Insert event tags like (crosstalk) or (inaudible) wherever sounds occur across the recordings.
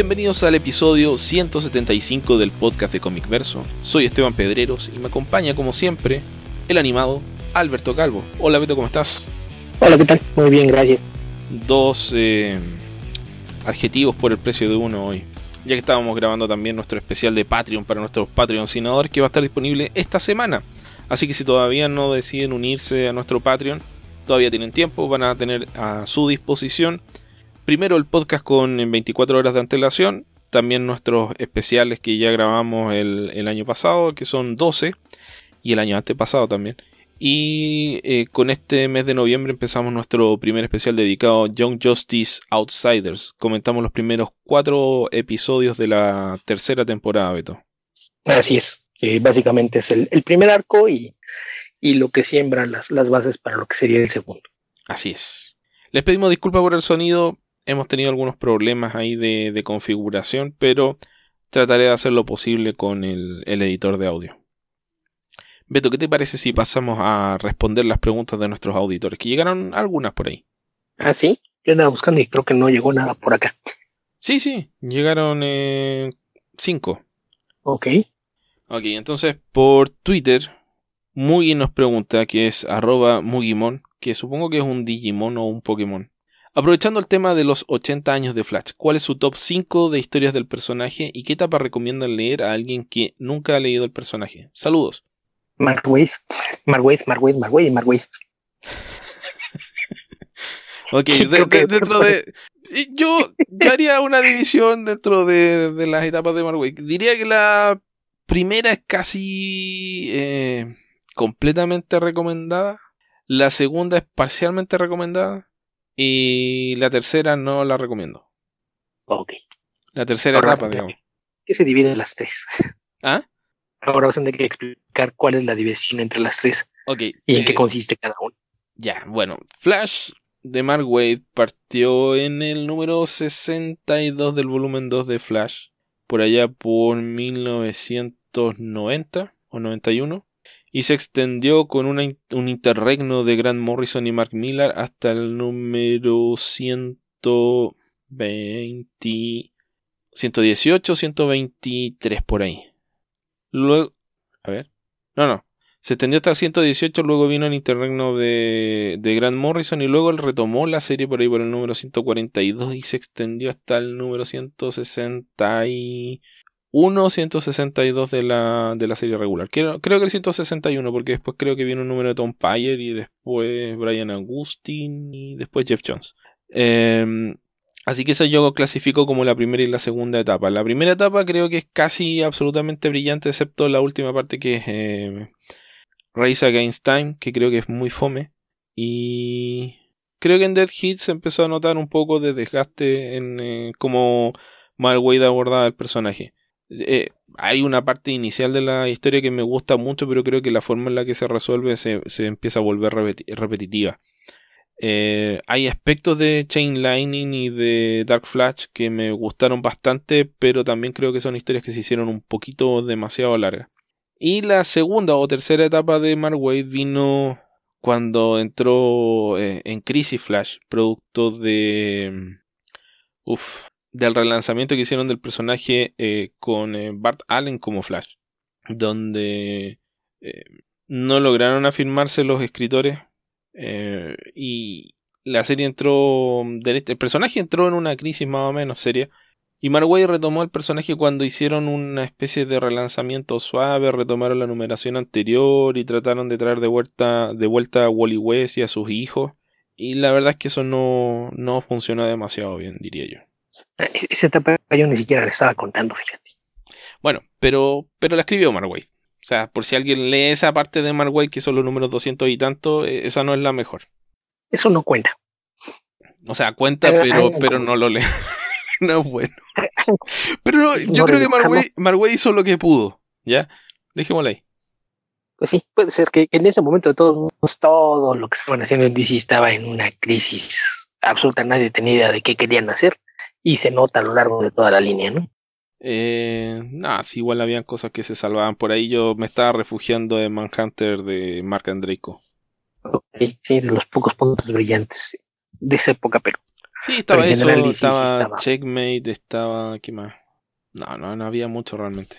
Bienvenidos al episodio 175 del podcast de Comic Verso. Soy Esteban Pedreros y me acompaña como siempre el animado Alberto Calvo. Hola Beto, ¿cómo estás? Hola, ¿qué tal? Muy bien, gracias. Dos eh, adjetivos por el precio de uno hoy. Ya que estábamos grabando también nuestro especial de Patreon para nuestros patrocinadores que va a estar disponible esta semana. Así que si todavía no deciden unirse a nuestro Patreon, todavía tienen tiempo, van a tener a su disposición primero el podcast con 24 horas de antelación, también nuestros especiales que ya grabamos el, año pasado, que son 12, y el año antepasado también. Y eh, con este mes de noviembre empezamos nuestro primer especial dedicado a Young Justice Outsiders. Comentamos los primeros cuatro episodios de la tercera temporada, Beto. Así es, básicamente es el, primer arco y, lo que siembra las, las bases para lo que sería el segundo. Así es. Les pedimos disculpas por el sonido, hemos tenido algunos problemas ahí de, configuración, pero trataré de hacer lo posible con el, editor de audio. Beto, ¿qué te parece si pasamos a responder las preguntas de nuestros auditores? Que llegaron algunas por ahí. Ah, sí. Yo andaba buscando y creo que no llegó nada por acá. Sí, sí. Llegaron eh, cinco. Ok. Ok, entonces por Twitter, Mugi nos pregunta, que es arroba Mugimon, que supongo que es un Digimon o un Pokémon. Aprovechando el tema de los 80 años de Flash, ¿cuál es su top 5 de historias del personaje y qué etapa recomiendan leer a alguien que nunca ha leído el personaje? Saludos. Mark Waid, Mark Waid, Mark Waid, Mark Waid, Mark (laughs) ok, dentro de... Yo, haría una división dentro de, las etapas de Mark Waid. Diría que la primera es casi eh, completamente recomendada. La segunda es parcialmente recomendada. Y la tercera no la recomiendo. Ok. La tercera etapa, digamos. ¿Qué se divide en las tres? ¿Ah? Ahora vas a tener que explicar cuál es la división entre las tres. Ok. Y en qué consiste cada uno. Ya, bueno. Flash de Mark Wade partió en el número 62 del volumen 2 de Flash. Por allá por 1990 o 91 y se extendió con un interregno de Grant Morrison y Mark Millar hasta el número 120, 118, 123 por ahí. Luego, a ver, no, no, se extendió hasta el 118, luego vino el interregno de, de Grant Morrison y luego él retomó la serie por ahí por el número 142 y se extendió hasta el número 160 y 1.162 de la, de la serie regular. Creo, creo que el 161, porque después creo que viene un número de Tom Pyre y después Brian Augustin y después Jeff Jones. Em, así que eso yo clasifico como la primera y la segunda etapa. La primera etapa creo que es casi absolutamente brillante, excepto la última parte que es eh, Race Against Time, que creo que es muy fome. Y creo que en Dead Hit se empezó a notar un poco de desgaste en eh, Wade abordaba el personaje. Eh, hay una parte inicial de la historia que me gusta mucho, pero creo que la forma en la que se resuelve se, empieza a volver repetitiva. Eh, hay aspectos de Chain Lightning y de Dark Flash que me gustaron bastante, pero también creo que son historias que se hicieron un poquito demasiado largas. Y la segunda o tercera etapa de Mark Wade vino cuando entró eh, en Crisis Flash, producto de... Mm, uf, del relanzamiento que hicieron del personaje eh, con eh, Bart Allen como Flash, donde eh, no lograron afirmarse los escritores y la serie entró, el personaje entró en una crisis más o menos seria. Y Marway retomó el personaje cuando hicieron una especie de relanzamiento suave, retomaron la numeración anterior y trataron de traer de vuelta, de vuelta a Wally West y a sus hijos. Y la verdad es que eso no, no funcionó demasiado bien, diría yo. Esa etapa yo ni siquiera le estaba contando, fíjate. Bueno, pero, pero la escribió Marway. O sea, por si alguien lee esa parte de Marway, que son los números 200 y tanto, eh, esa no es la mejor. Eso no cuenta. O sea, cuenta, pero, pero, no lo lee. (laughs) no es bueno. (laughs) Pero yo creo que Marway, hizo lo que pudo. ¿Ya? Dejémoslo ahí. Pues sí, puede ser que en ese momento de todos todo lo que estaban haciendo en DC estaba en una crisis absoluta. Nadie tenía idea de qué querían hacer y se nota a lo largo de toda la línea, ¿no? Eh, sí, igual habían cosas que se salvaban. Por ahí yo me estaba refugiando en Manhunter de Mark Andreiko. sí, de los pocos puntos brillantes de esa época, pero Sí, estaba Pero eso, general sí, sí estaba, estaba. Checkmate, estaba... ¿Qué más? No, no, no había mucho realmente.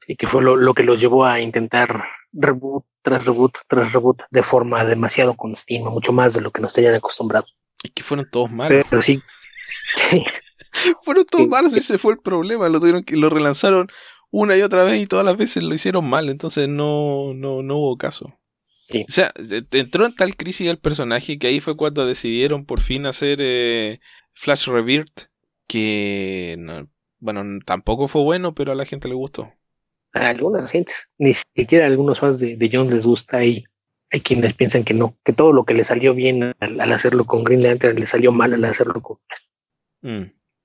Sí, que fue lo, lo que los llevó a intentar reboot tras reboot tras reboot de forma demasiado continua, mucho más de lo que nos tenían acostumbrados. Es que fueron todos malos. Pero sí, sí, (laughs) Fueron todos malos, ese fue el problema. Lo tuvieron que lo relanzaron una y otra vez y todas las veces lo hicieron mal, entonces no, no, no hubo caso. Sí. O sea, entró en tal crisis el personaje que ahí fue cuando decidieron por fin hacer eh, Flash Rebirth, que no- bueno, tampoco fue bueno, pero a la gente le gustó. a algunas gentes, ni siquiera a algunos fans de, de Jones les gusta y hay quienes piensan que no, que todo lo que le salió bien al, al hacerlo con Green Lantern le salió mal al hacerlo con Mm,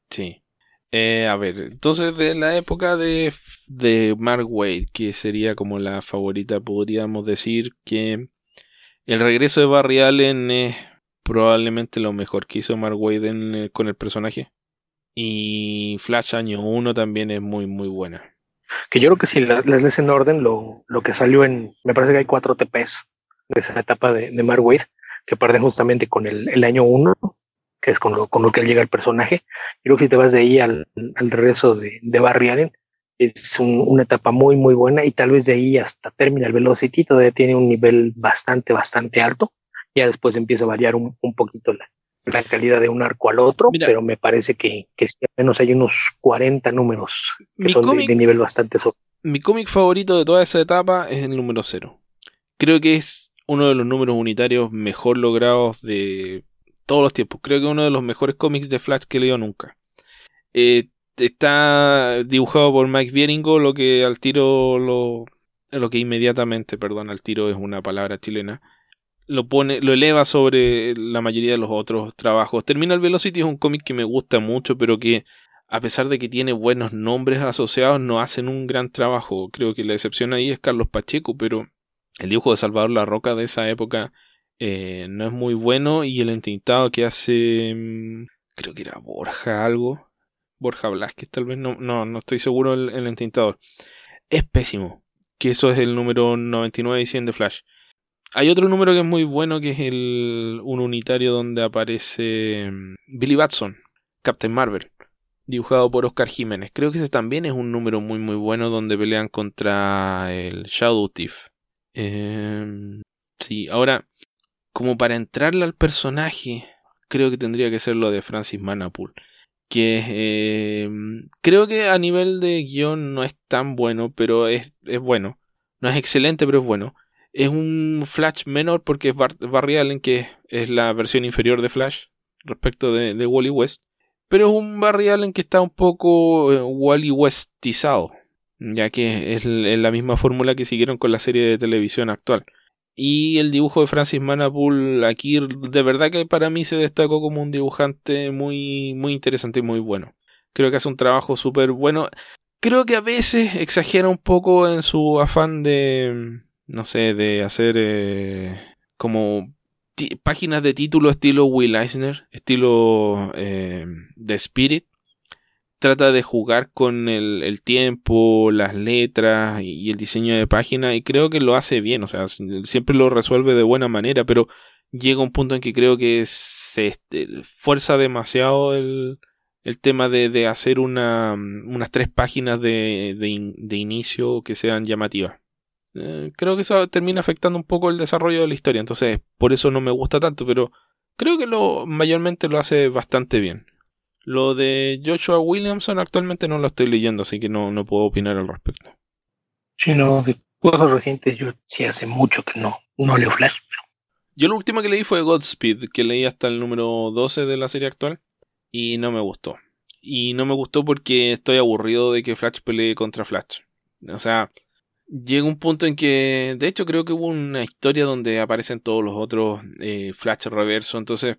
sí. Eh, a ver, entonces de la época de, de Mark Wade, que sería como la favorita, podríamos decir que el regreso de Barry Allen es probablemente lo mejor que hizo Mark Wade con el personaje. Y Flash año 1 también es muy, muy buena. que yo creo que si la- las lees en orden, lo, lo que salió en, me parece que hay cuatro TPs de esa etapa de, de Mark Waid, que parten justamente con el, el año uno, que es con lo, con lo que llega el personaje. Creo que si te vas de ahí al, al regreso de, de Barry Allen, es un- una etapa muy, muy buena y tal vez de ahí hasta Terminal Velocity todavía tiene un nivel bastante, bastante alto. Ya después empieza a variar un, un poquito la, la calidad de un arco al otro, Mira. pero me parece que, que sí, al menos hay unos 40 números que son de, nivel bastante so- Mi cómic favorito de toda esa etapa es el número 0. Creo que es uno de los números unitarios mejor logrados de todos los tiempos. Creo que es uno de los mejores cómics de Flash que he leído nunca. Eh, está dibujado por Mike Bieringo, lo que al tiro lo, lo que inmediatamente, perdón, al tiro es una palabra chilena, lo pone, lo eleva sobre la mayoría de los otros trabajos. Terminal Velocity es un cómic que me gusta mucho, pero que a pesar de que tiene buenos nombres asociados, no hacen un gran trabajo. Creo que la excepción ahí es Carlos Pacheco, pero el dibujo de Salvador La Roca de esa época eh, no es muy bueno y el entintado que hace, mm, creo que era Borja algo, Borja Blasquez tal vez, no, no, no estoy seguro el, entintador. Es pésimo, que eso es el número 99 y 100 de Flash. Hay otro número que es muy bueno, que es el un unitario donde aparece mm, Billy Batson, Captain Marvel dibujado por Oscar Jiménez. Creo que ese también es un número muy muy bueno donde pelean contra el Shadow Thief. Em, sí, ahora, como para entrarle al personaje, creo que tendría que ser lo de Francis Manapool. Que em, creo que a nivel de guion no es tan bueno, pero es, es bueno. No es excelente, pero es bueno. Es un Flash menor porque es Bar- Barry Allen, que es la versión inferior de Flash respecto de, Wally West. Pero es un Barry Allen que está un poco eh, Wally Westizado, ya que es, es la misma fórmula que siguieron con la serie de televisión actual. Y el dibujo de Francis Manapool aquí de verdad que para mí se destacó como un dibujante muy, muy interesante y muy bueno. Creo que hace un trabajo súper bueno. Creo que a veces exagera un poco en su afán de, no sé, de hacer eh, como páginas de título estilo Will Eisner, estilo eh, The Spirit. Trata de jugar con el, el tiempo, las letras y, el diseño de página y creo que lo hace bien, o sea, siempre lo resuelve de buena manera, pero llega un punto en que creo que se este, fuerza demasiado el, el tema de, de hacer una, unas tres páginas de, de inicio que sean llamativas. Eh, creo que eso termina afectando un poco el desarrollo de la historia, entonces por eso no me gusta tanto, pero creo que lo mayormente lo hace bastante bien. Lo de Joshua Williamson actualmente no lo estoy leyendo, así que no, no puedo opinar al respecto. Sí, no, de cosas recientes yo sí hace mucho que no, no leo Flash. Yo lo último que leí fue Godspeed, que leí hasta el número 12 de la serie actual, y no me gustó. Y no me gustó porque estoy aburrido de que Flash pelee contra Flash. O sea, llega un punto en que, de hecho creo que hubo una historia donde aparecen todos los otros eh, Flash reverso, entonces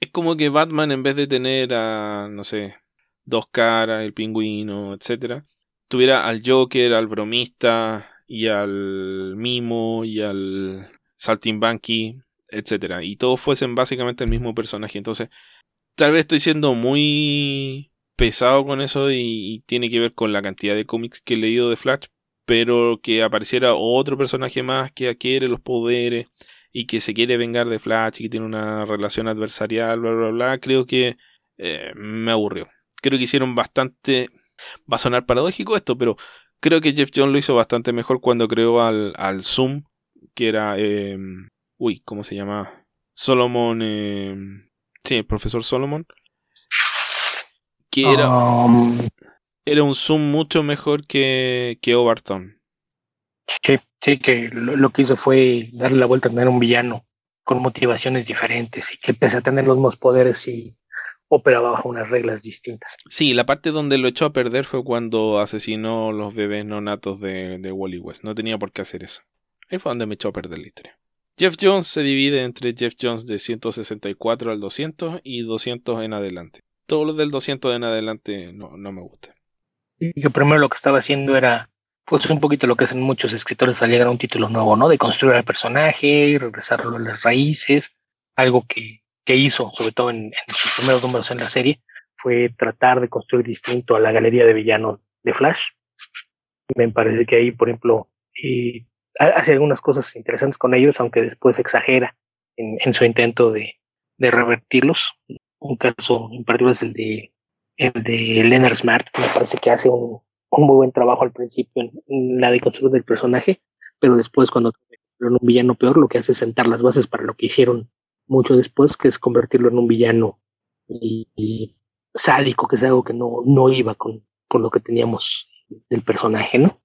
es como que Batman en vez de tener a, no sé, dos caras, el pingüino, etcétera, tuviera al Joker, al bromista y al mimo y al saltimbanqui, etcétera, y todos fuesen básicamente el mismo personaje. Entonces, tal vez estoy siendo muy pesado con eso y, y tiene que ver con la cantidad de cómics que he leído de Flash, pero que apareciera otro personaje más que adquiere los poderes y que se quiere vengar de Flash y que tiene una relación adversarial, bla, bla, bla, creo que eh, me aburrió. Creo que hicieron bastante... Va a sonar paradójico esto, pero creo que Jeff Jones lo hizo bastante mejor cuando creó al, al Zoom, que era... Em, uy, ¿cómo se llama? Solomon... Em, sí, el profesor Solomon. Que era... Um, era un Zoom mucho mejor que, que Overton. Sí, sí, que lo, que hizo fue darle la vuelta a tener un villano con motivaciones diferentes y que pese a tener los mismos poderes y operaba bajo unas reglas distintas. Sí, la parte donde lo echó a perder fue cuando asesinó los bebés no natos de, de Wally West. No tenía por qué hacer eso. Ahí fue donde me echó a perder la historia. Jeff Jones se divide entre Jeff Jones de 164 al 200 y 200 en adelante. Todo lo del 200 en adelante no, no me gusta. Yo primero lo que estaba haciendo era pues un poquito lo que hacen muchos escritores al llegar a un título nuevo, ¿no? De construir al personaje, regresarlo a las raíces, algo que, que hizo, sobre todo en, sus primeros números en la serie, fue tratar de construir distinto a la galería de villanos de Flash. Me parece que ahí, por ejemplo, eh, hace algunas cosas interesantes con ellos, aunque después exagera en, en su intento de, de, revertirlos. Un caso en particular es el de, el de Leonard Smart, que me parece que hace un, un muy buen trabajo al principio en, la deconstrucción del personaje, pero después cuando en un villano peor, lo que hace es sentar las bases para lo que hicieron mucho después, que es convertirlo en un villano y, sádico, que es algo que no, no iba con, con lo que teníamos del personaje, ¿no?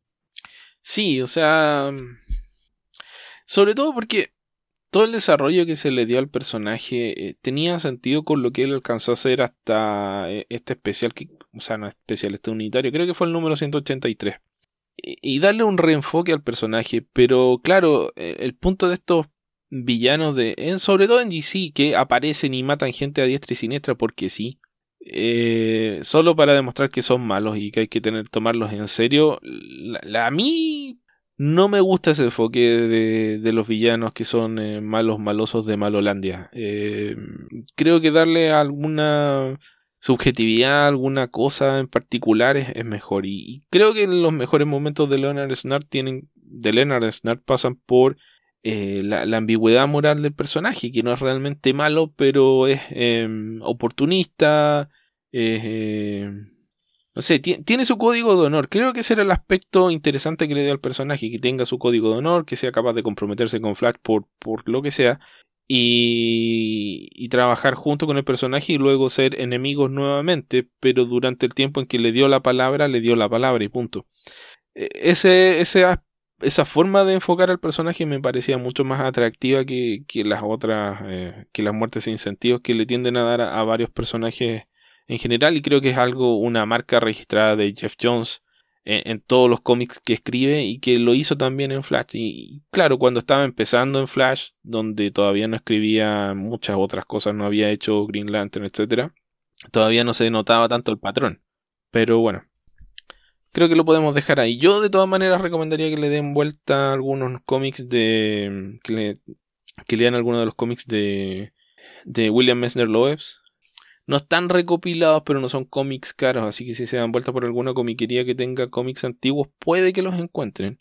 Sí, o sea, sobre todo porque todo el desarrollo que se le dio al personaje eh, tenía sentido con lo que él alcanzó a hacer hasta eh, este especial que o sea, no especial, este unitario, creo que fue el número 183. Y, darle un reenfoque al personaje, pero claro, e, el punto de estos villanos de, en, sobre todo en DC, que aparecen y matan gente a diestra y siniestra porque sí, eh, solo para demostrar que son malos y que hay que tener, tomarlos en serio, a mí no me gusta ese enfoque de, de los villanos que son eh, malos malosos de Malolandia. Eh, creo que darle alguna subjetividad, alguna cosa en particular es, mejor. Y, creo que los mejores momentos de Leonard Snart tienen, pasan por eh, la, ambigüedad moral del personaje, que no es realmente malo, pero es em, oportunista, em, no sé, tiene su código de honor. Creo que ese era el aspecto interesante que le dio al personaje, que tenga su código de honor, que sea capaz de comprometerse con Flash por, por lo que sea, y, trabajar junto con el personaje y luego ser enemigos nuevamente, pero durante el tiempo en que le dio la palabra, le dio la palabra y punto. E, ese, esa forma de enfocar al personaje me parecía mucho más atractiva que, las otras, eh, que las muertes e incentivos que le tienden a dar a varios personajes en general y creo que es algo, una marca registrada de Jeff Jones en, todos los cómics que escribe y que lo hizo también en Flash. Y, claro, cuando estaba empezando en Flash, donde todavía no escribía muchas otras cosas, no había hecho Green Lantern, etcétera, todavía no se notaba tanto el patrón. Pero bueno, creo que lo podemos dejar ahí. Yo de todas maneras recomendaría que le den vuelta a algunos cómics de... que, que lean algunos de los cómics de, de William Messner Loebs no están recopilados, pero no son cómics caros, así que si se dan vuelta por alguna comiquería que tenga cómics antiguos, puede que los encuentren.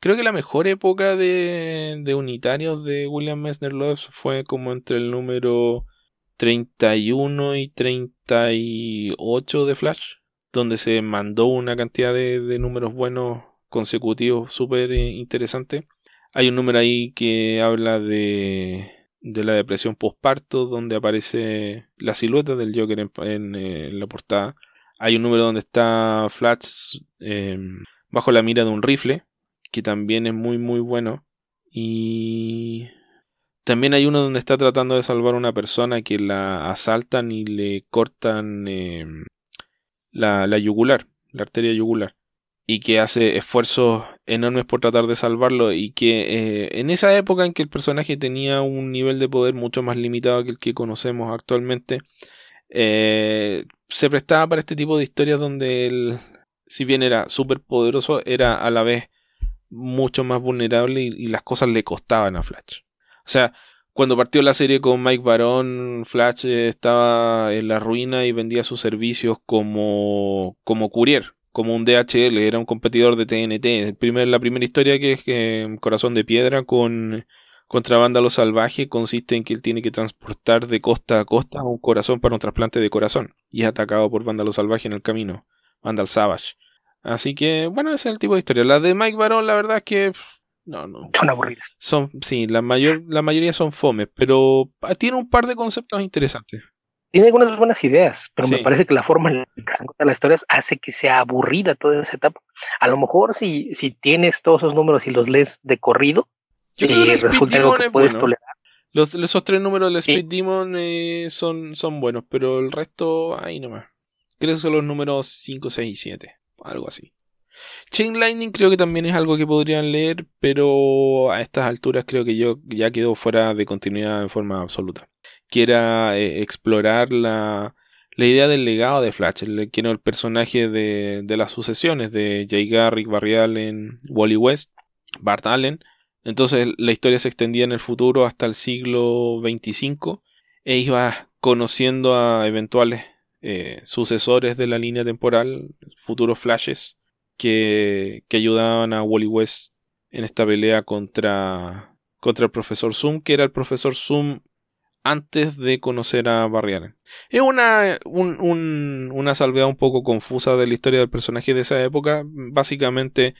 Creo que la mejor época de, de unitarios de William Messner Loves fue como entre el número 31 y 38 de Flash, donde se mandó una cantidad de, de números buenos consecutivos súper eh, interesantes. Hay un número ahí que habla de de la depresión postparto, donde aparece la silueta del Joker en, eh, la portada. Hay un número donde está Flash em, bajo la mira de un rifle, que también es muy muy bueno. Y también hay uno donde está tratando de salvar a una persona que la asaltan y le cortan em, la, la yugular, la arteria yugular y que hace esfuerzos enormes por tratar de salvarlo y que eh, en esa época en que el personaje tenía un nivel de poder mucho más limitado que el que conocemos actualmente, eh, se prestaba para este tipo de historias donde él, si bien era súper poderoso, era a la vez mucho más vulnerable y, las cosas le costaban a Flash. O sea, cuando partió la serie con Mike Baron, Flash estaba en la ruina y vendía sus servicios como, como courier, como un DHL, era un competidor de TNT. El primer, la primera historia que es Corazón de Piedra con, contra Vándalo Salvaje consiste en que él tiene que transportar de costa a costa un corazón para un trasplante de corazón y es atacado por Vándalo Salvaje en el camino, Vandal Savage. Así que, bueno, ese es el tipo de historia. La de Mike Baron, la verdad es que no, no. Son aburridas. Son, sí, la, mayor, la mayoría son fomes, pero tiene un par de conceptos interesantes. Tiene algunas buenas ideas, pero me parece que la forma en que se cuentan las historias hace que sea aburrida toda esa etapa. A lo mejor si, si tienes todos esos números y los lees de corrido, Yo creo que resulta algo que puedes tolerar. Los, esos tres números de Speed Demon eh, son, son buenos, pero el resto, ahí nomás. Creo que son los números 5, 6 y 7. Algo así. Chain Lightning creo que también es algo que podrían leer, pero a estas alturas creo que yo ya quedó fuera de continuidad en forma absoluta. Quiera eh, explorar la, la idea del legado de Flash, el, quiero el personaje de, de las sucesiones de Jay Garrick, Barry Allen, Wally West, Bart Allen. Entonces la historia se extendía en el futuro hasta el siglo 25 e iba conociendo a eventuales eh, sucesores de la línea temporal, futuros flashes, que, que ayudaban a Wally West en esta pelea contra, contra el profesor Zoom, que era el profesor Zoom antes de conocer a Barry Allen. Es una, un, una salvedad un poco confusa de la historia del personaje de esa época. Básicamente,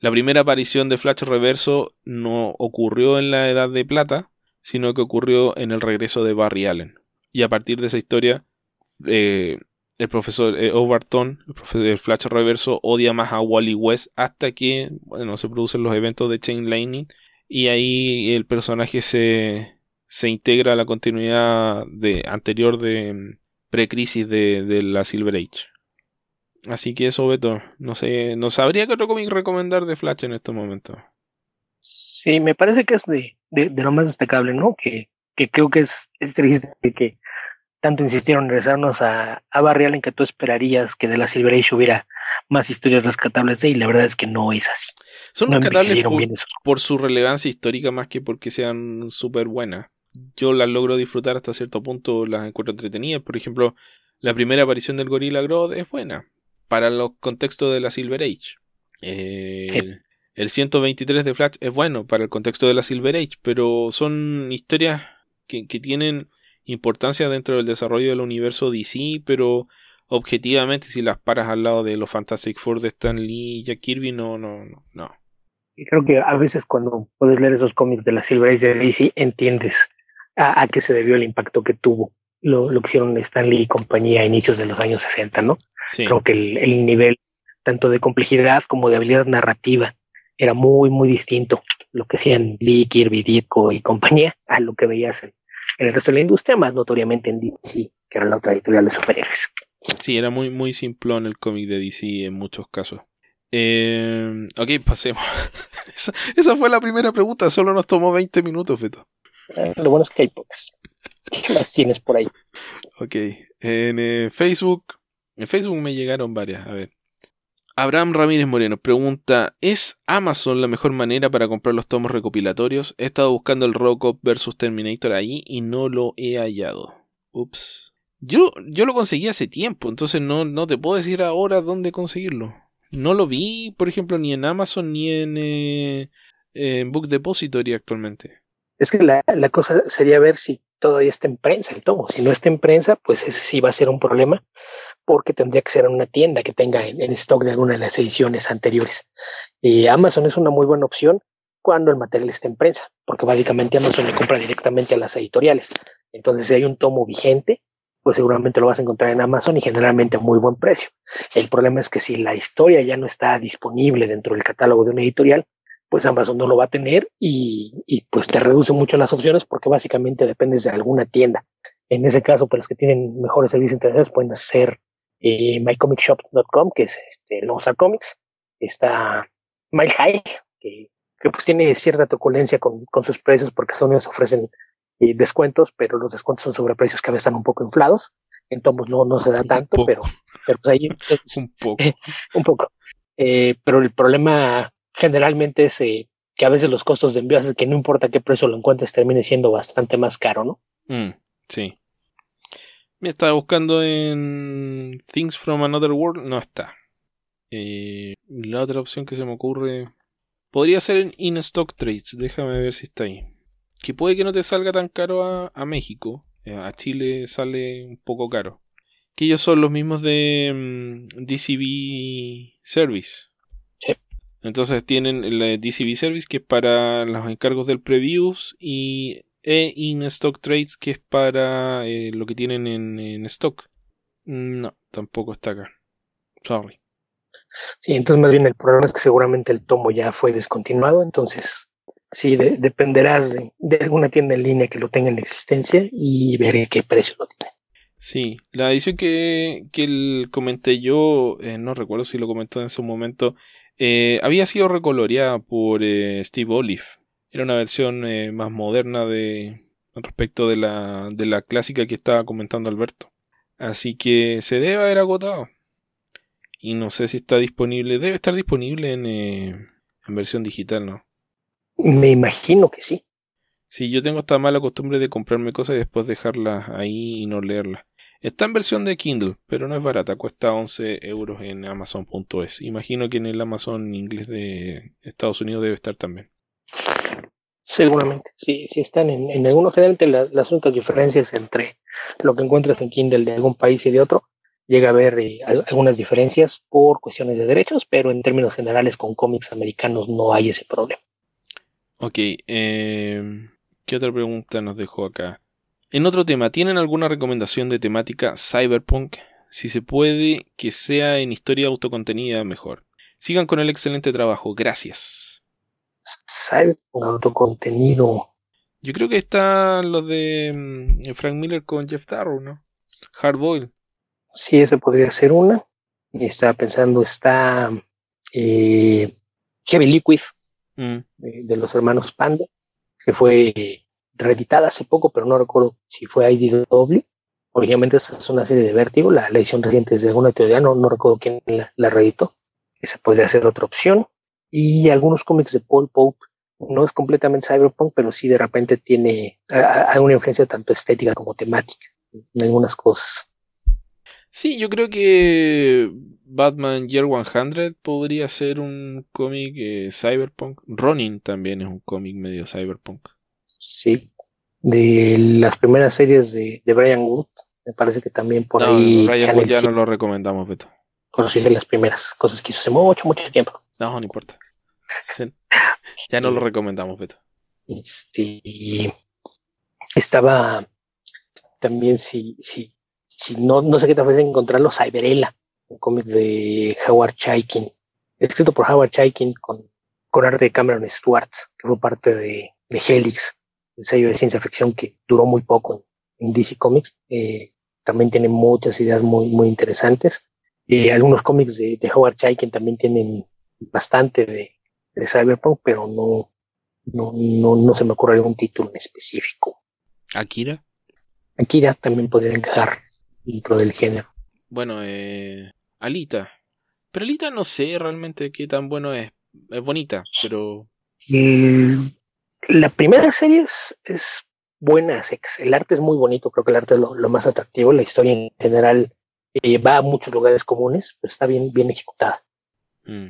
la primera aparición de Flash Reverso no ocurrió en la Edad de Plata, sino que ocurrió en el regreso de Barry Allen. Y a partir de esa historia, eh, el profesor eh, Overton, el, Flash Reverso, odia más a Wally West hasta que, bueno, se producen los eventos de Chain Lightning y ahí el personaje se, se integra a la continuidad de, anterior de mm, pre-crisis de, de, la Silver Age. Así que eso, Beto, no sé, no sabría qué otro cómic recomendar de Flash en estos momentos. Sí, me parece que es de, de, lo más destacable, ¿no? Que, que creo que es, es triste que tanto insistieron en regresarnos a, a Barry en que tú esperarías que de la Silver Age hubiera más historias rescatables de y la verdad es que no es así. Son rescatables por, su relevancia histórica más que porque sean súper buenas. Yo las logro disfrutar hasta cierto punto, las encuentro entretenidas. Por ejemplo, la primera aparición del Gorilla Grodd es buena para los contextos de la Silver Age. el, el 123 de Flash es bueno para el contexto de la Silver Age, pero son historias que, que tienen importancia dentro del desarrollo del universo DC, pero objetivamente si las paras al lado de los Fantastic Four de Stan Lee y Jack Kirby, no, no, no, no. Y creo que a veces cuando puedes leer esos cómics de la Silver Age de DC, entiendes a, qué se debió el impacto que tuvo lo, lo, que hicieron Stan Lee y compañía a inicios de los años 60, ¿no? Creo que el, el, nivel tanto de complejidad como de habilidad narrativa era muy, muy distinto lo que hacían Lee, Kirby, Ditko y compañía a lo que veías en, en el resto de la industria, más notoriamente en DC, que era la otra editorial de superhéroes. Sí, era muy, muy simplón el cómic de DC en muchos casos. Eh, ok, pasemos. (laughs) esa, fue la primera pregunta, solo nos tomó 20 minutos, Feto. Eh, lo bueno es que hay pocas. ¿Qué tienes por ahí? Ok, en eh, Facebook. En Facebook me llegaron varias, a ver. Abraham Ramírez Moreno pregunta: ¿Es Amazon la mejor manera para comprar los tomos recopilatorios? He estado buscando el Robocop vs Terminator ahí y no lo he hallado. Ups. Yo, yo lo conseguí hace tiempo, entonces no, no te puedo decir ahora dónde conseguirlo. No lo vi, por ejemplo, ni en Amazon ni en, eh, en Book Depository actualmente. Es que la, cosa sería ver si todavía está en prensa el tomo. Si no está en prensa, pues ese sí va a ser un problema porque tendría que ser en una tienda que tenga en, stock de alguna de las ediciones anteriores. Y Amazon es una muy buena opción cuando el material está en prensa, porque básicamente Amazon le compra directamente a las editoriales. Entonces, si hay un tomo vigente, pues seguramente lo vas a encontrar en Amazon y generalmente a muy buen precio. El problema es que si la historia ya no está disponible dentro del catálogo de una editorial, pues Amazon no lo va a tener y, y, pues te reduce mucho las opciones porque básicamente dependes de alguna tienda. En ese caso, para los que tienen mejores servicios internacionales, pueden hacer eh, mycomicshop.com, que es este, Losa Comics. Está My High, que, que, pues tiene cierta truculencia con, con sus precios porque son ellos ofrecen eh, descuentos, pero los descuentos son sobre precios que a veces están un poco inflados. Entonces no, no se da tanto, pero, pero pues ahí (laughs) un poco. (laughs) un poco. Eh, pero el problema generalmente es eh, que a veces los costos de envío hacen que no importa qué precio lo encuentres, termine siendo bastante más caro, ¿no? Mm, sí. Me estaba buscando en Things from Another World, no está. Eh, la otra opción que se me ocurre podría ser en In Stock Trades, déjame ver si está ahí. que puede que no te salga tan caro a, a México. Eh, A Chile sale un poco caro. Que ellos son los mismos de mm, DCB Service. Entonces tienen el DCB Service que es para los encargos del previews y e In Stock Trades que es para eh, lo que tienen en, en stock. No, tampoco está acá. Sorry. Sí, entonces más bien el problema es que seguramente el tomo ya fue descontinuado, entonces sí, de- dependerás de, de alguna tienda en línea que lo tenga en existencia y veré qué precio lo tiene. Sí, la edición que, que comenté yo, eh, no recuerdo si lo comentó en su momento, eh, había sido recoloreada por eh, Steve Olive. Era una versión eh, más moderna de respecto de la, de la clásica que estaba comentando Alberto. Así que se debe haber agotado. Y no sé si está disponible, debe estar disponible en, eh, en versión digital, ¿no? Me imagino que sí. Sí, yo tengo esta mala costumbre de comprarme cosas y después dejarlas ahí y no leerlas. Está en versión de Kindle, pero no es barata, cuesta 11 euros en amazon.es. Imagino que en el Amazon inglés de Estados Unidos debe estar también. Seguramente, sí, sí están en, en algunos, generalmente la- las únicas diferencias entre lo que encuentras en Kindle de algún país y de otro, llega a haber eh, al- algunas diferencias por cuestiones de derechos, pero en términos generales con cómics americanos no hay ese problema. Ok, eh, ¿qué otra pregunta nos dejó acá? En otro tema, ¿tienen alguna recomendación de temática cyberpunk? Si se puede, que sea en historia autocontenida mejor. Sigan con el excelente trabajo, gracias. Con autocontenido. Yo creo que están los de mm, Frank Miller con Jeff Darrow, ¿no? Hardboiled. Sí, esa podría ser una. Estaba pensando, está eh, Heavy Liquid Mm, de, de los hermanos Panda, que fue eh, reeditada hace poco, pero no recuerdo si fue IDW. Originalmente esa es una serie de Vértigo, la, edición reciente es de alguna teoría, no, no recuerdo quién la, reeditó. Esa podría ser otra opción. Y algunos cómics de Paul Pope. No es completamente cyberpunk, pero sí de repente tiene alguna influencia tanto estética como temática en algunas cosas. Sí, yo creo que Batman Year 100 podría ser un cómic eh, cyberpunk. Ronin también es un cómic medio cyberpunk. Sí. De las primeras series de, de Brian Wood, me parece que también por no, ahí Channel Wood ya 5 no lo recomendamos, Beto. conocí de las primeras cosas que hizo hace mucho, mucho tiempo. No, no importa. Ya no lo recomendamos, Beto. Este, estaba también, si, si, si no, no sé qué te ofrece encontrarlo, Cyberella, un cómic de Howard Chaykin, escrito por Howard Chaykin con, con arte de Cameron Stewart, que fue parte de, de Helix, el sello de ciencia ficción que duró muy poco en, en DC Comics. Eh, también tiene muchas ideas muy, muy interesantes. Eh, algunos cómics de, de Howard Chaykin también tienen bastante de, de Cyberpunk, pero no, no, no, no se me ocurre algún título en específico. Akira. Akira también podría encajar dentro del género. Bueno, eh, Alita. Pero Alita no sé realmente qué tan bueno es. Es bonita, pero Y la primera serie es, es buena, el arte es muy bonito, creo que el arte es lo, lo más atractivo, la historia en general eh, va a muchos lugares comunes, pero está bien, bien ejecutada. mm,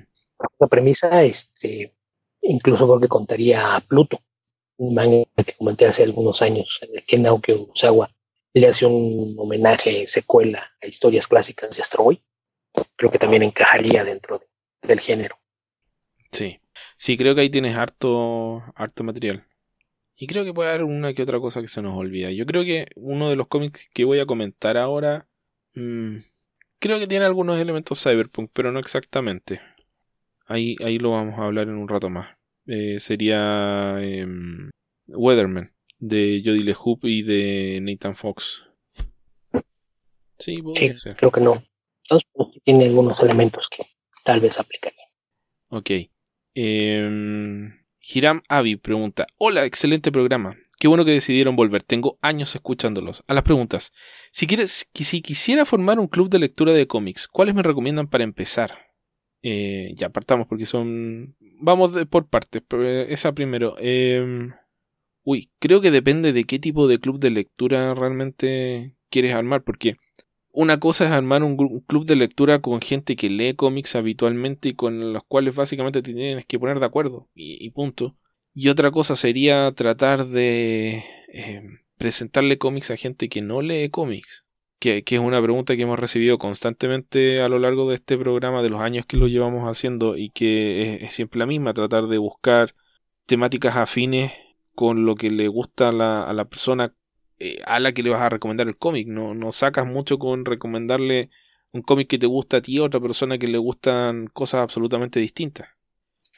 La premisa, este, incluso creo que contaría a Pluto, un manga que comenté hace algunos años, que Naoki Usawa le hace un homenaje, secuela a historias clásicas de Astro Boy. Creo que también encajaría dentro de- del género. sí. Sí, creo que ahí tienes harto, harto material. Y creo que puede haber una que otra cosa que se nos olvida. Yo creo que uno de los cómics que voy a comentar ahora. mm, creo que tiene algunos elementos cyberpunk, pero no exactamente. Ahí, ahí lo vamos a hablar en un rato más. Eh, sería em, Weatherman, de Jodie LeHoop y de Nathan Fox. Sí, Sí, ser. creo que no. Entonces, tiene algunos elementos que tal vez aplicarían. Ok. Em, Hiram Avi pregunta: Hola, excelente programa. Qué bueno que decidieron volver. Tengo años escuchándolos. A las preguntas. Si, quieres, si quisiera formar un club de lectura de cómics, ¿cuáles me recomiendan para empezar? Eh, ya partamos porque son. Vamos de- por partes. eh, Esa primero. Em, uy, creo que depende de qué tipo de club de lectura realmente quieres armar. Porque una cosa es armar un, club de lectura con gente que lee cómics habitualmente y con los cuales básicamente te tienes que poner de acuerdo y, punto. Y otra cosa sería tratar de eh, presentarle cómics a gente que no lee cómics. Que, es una pregunta que hemos recibido constantemente a lo largo de este programa, de los años que lo llevamos haciendo, y que es, siempre la misma, tratar de buscar temáticas afines con lo que le gusta a la, persona eh, a la que le vas a recomendar el cómic. No, no sacas mucho con recomendarle un cómic que te gusta a ti a otra persona que le gustan cosas absolutamente distintas.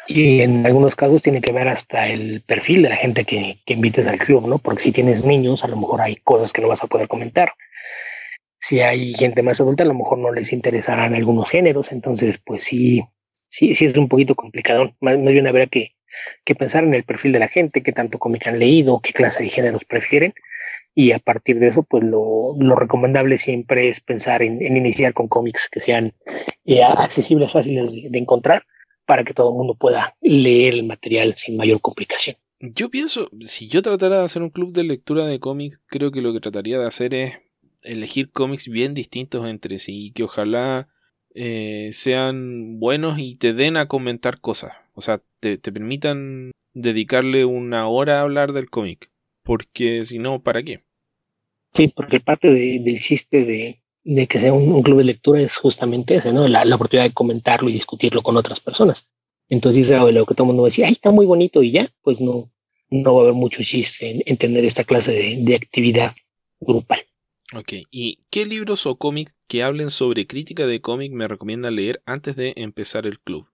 Y en algunos casos tiene que ver hasta el perfil de la gente que, que invites al club, ¿no? Porque si tienes niños, a lo mejor hay cosas que no vas a poder comentar. Si hay gente más adulta, a lo mejor no les interesarán algunos géneros. Entonces, pues sí, sí, sí es un poquito complicado. Más, bien habrá que, que pensar en el perfil de la gente, qué tanto cómic han leído, qué clase de géneros prefieren. Y a partir de eso, pues lo, recomendable siempre es pensar en, iniciar con cómics que sean eh, accesibles, fáciles de, encontrar para que todo el mundo pueda leer el material sin mayor complicación. Yo pienso, si yo tratara de hacer un club de lectura de cómics, creo que lo que trataría de hacer es elegir cómics bien distintos entre sí que ojalá eh, sean buenos y te den a comentar cosas. O sea, te, permitan dedicarle una hora a hablar del cómic. Porque si no, ¿para qué? Sí, porque parte del chiste de, de que sea un, club de lectura es justamente ese, ¿no? La, oportunidad de comentarlo y discutirlo con otras personas. Entonces, lo que todo el mundo decía, ay, está muy bonito y ya, pues no, no va a haber mucho chiste en, tener esta clase de, de, actividad grupal. Ok, ¿y qué libros o cómics que hablen sobre crítica de cómic me recomienda leer antes de empezar el club?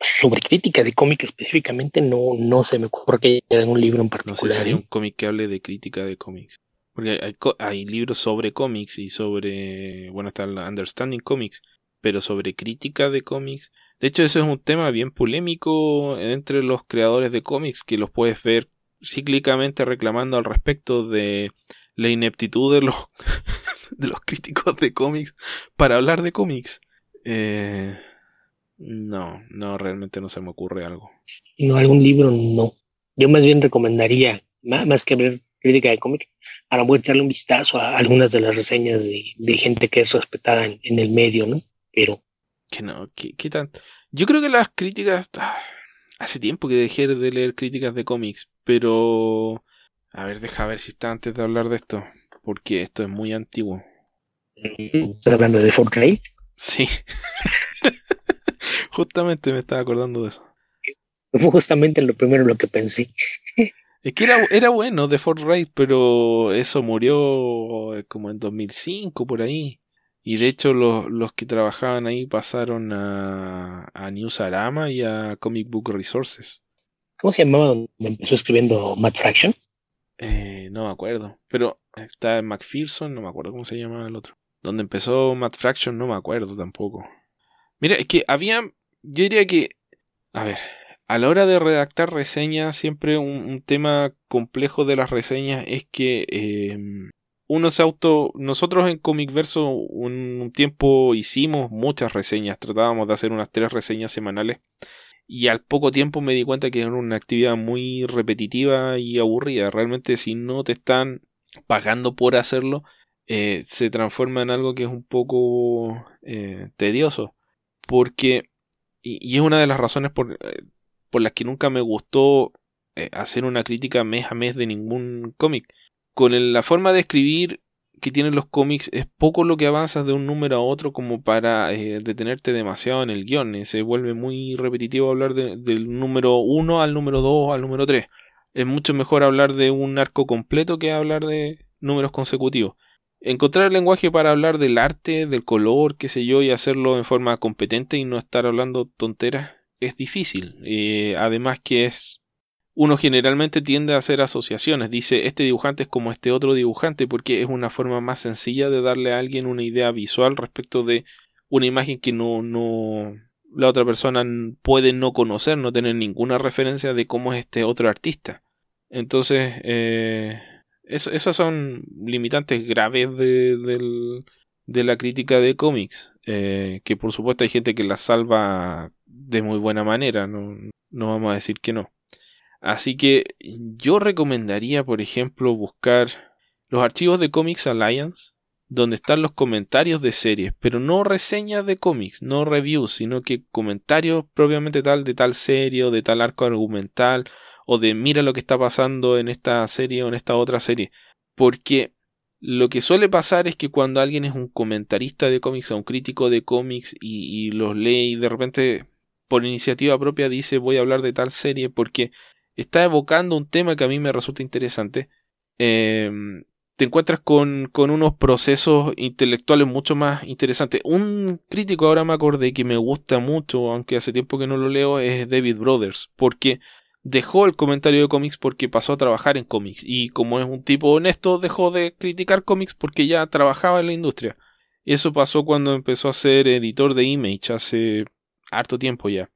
Sobre crítica de cómic específicamente no, no se me ocurre que haya un libro en particular. No sé si hay un cómic que hable de crítica de cómics. Porque hay, libros sobre cómics y sobre, bueno, está el Understanding Comics, pero sobre crítica de cómics. De hecho, eso es un tema bien polémico entre los creadores de cómics, que los puedes ver cíclicamente reclamando al respecto de la ineptitud de los, (laughs) de los críticos de cómics para hablar de cómics. Eh, no, no, realmente no se me ocurre algo. No, algún libro no. Yo más bien recomendaría, más que ver crítica de cómic, a lo mejor echarle un vistazo a algunas de las reseñas de, gente que es respetada en, el medio, ¿no? Pero... Que no, ¿qué, tan? Yo creo que las críticas... Ah, hace tiempo que dejé de leer críticas de cómics, pero... A ver, deja ver si está antes de hablar de esto, porque esto es muy antiguo. ¿Estás hablando de Fortnite? Sí. (laughs) justamente me estaba acordando de eso. Fue justamente lo primero lo que pensé. (laughs) Es que era, era bueno de Fortnite, pero eso murió eh, como en 2005 por ahí. Y de hecho los, los que trabajaban ahí pasaron a, a Newsarama y a Comic Book Resources. ¿Cómo se llamaba donde empezó escribiendo Matt Fraction? Eh, no me acuerdo. Pero está en McPherson, no me acuerdo cómo se llamaba el otro. Donde empezó Matt Fraction, no me acuerdo tampoco. Mira, es que había. Yo diría que. A ver, a la hora de redactar reseñas, siempre un, tema complejo de las reseñas es que em, uno se auto. Nosotros en Comic Verso un, tiempo hicimos muchas reseñas, tratábamos de hacer unas tres reseñas semanales. Y al poco tiempo me di cuenta que era una actividad muy repetitiva y aburrida. Realmente, si no te están pagando por hacerlo, eh, se transforma en algo que es un poco eh, tedioso. Porque. Y, es una de las razones por, eh, por las que nunca me gustó eh, hacer una crítica mes a mes de ningún cómic. Con la forma de escribir que tienen los cómics es poco lo que avanzas de un número a otro como para eh, detenerte demasiado en el guion. Se vuelve muy repetitivo hablar del número 1 al número 2 al número 3. Es mucho mejor hablar de un arco completo que hablar de números consecutivos. Encontrar el lenguaje para hablar del arte, del color, qué sé yo, y hacerlo en forma competente y no estar hablando tonteras es difícil. Eh, además que es... Uno generalmente tiende a hacer asociaciones. Dice, este dibujante es como este otro dibujante porque es una forma más sencilla de darle a alguien una idea visual respecto de una imagen que no, no, la otra persona puede no conocer, no tener ninguna referencia de cómo es este otro artista. Entonces, eh, esas son limitantes graves de, de la crítica de cómics. Eh, que por supuesto hay gente que la salva de muy buena manera, no, no vamos a decir que no. Así que yo recomendaría, por ejemplo, buscar los archivos de Comics Alliance. donde están los comentarios de series, pero no reseñas de cómics, no reviews, sino que comentarios propiamente tal de tal serie o de tal arco argumental o de mira lo que está pasando en esta serie o en esta otra serie. Porque lo que suele pasar es que cuando alguien es un comentarista de cómics o un crítico de cómics y, los lee y de repente por iniciativa propia dice voy a hablar de tal serie porque está evocando un tema que a mí me resulta interesante, eh, te encuentras con, con, unos procesos intelectuales mucho más interesantes. Un crítico ahora me acordé que me gusta mucho, aunque hace tiempo que no lo leo, es David Brothers, porque dejó el comentario de cómics porque pasó a trabajar en cómics y como es un tipo honesto dejó de criticar cómics porque ya trabajaba en la industria. Eso pasó cuando empezó a ser editor de Image hace harto tiempo ya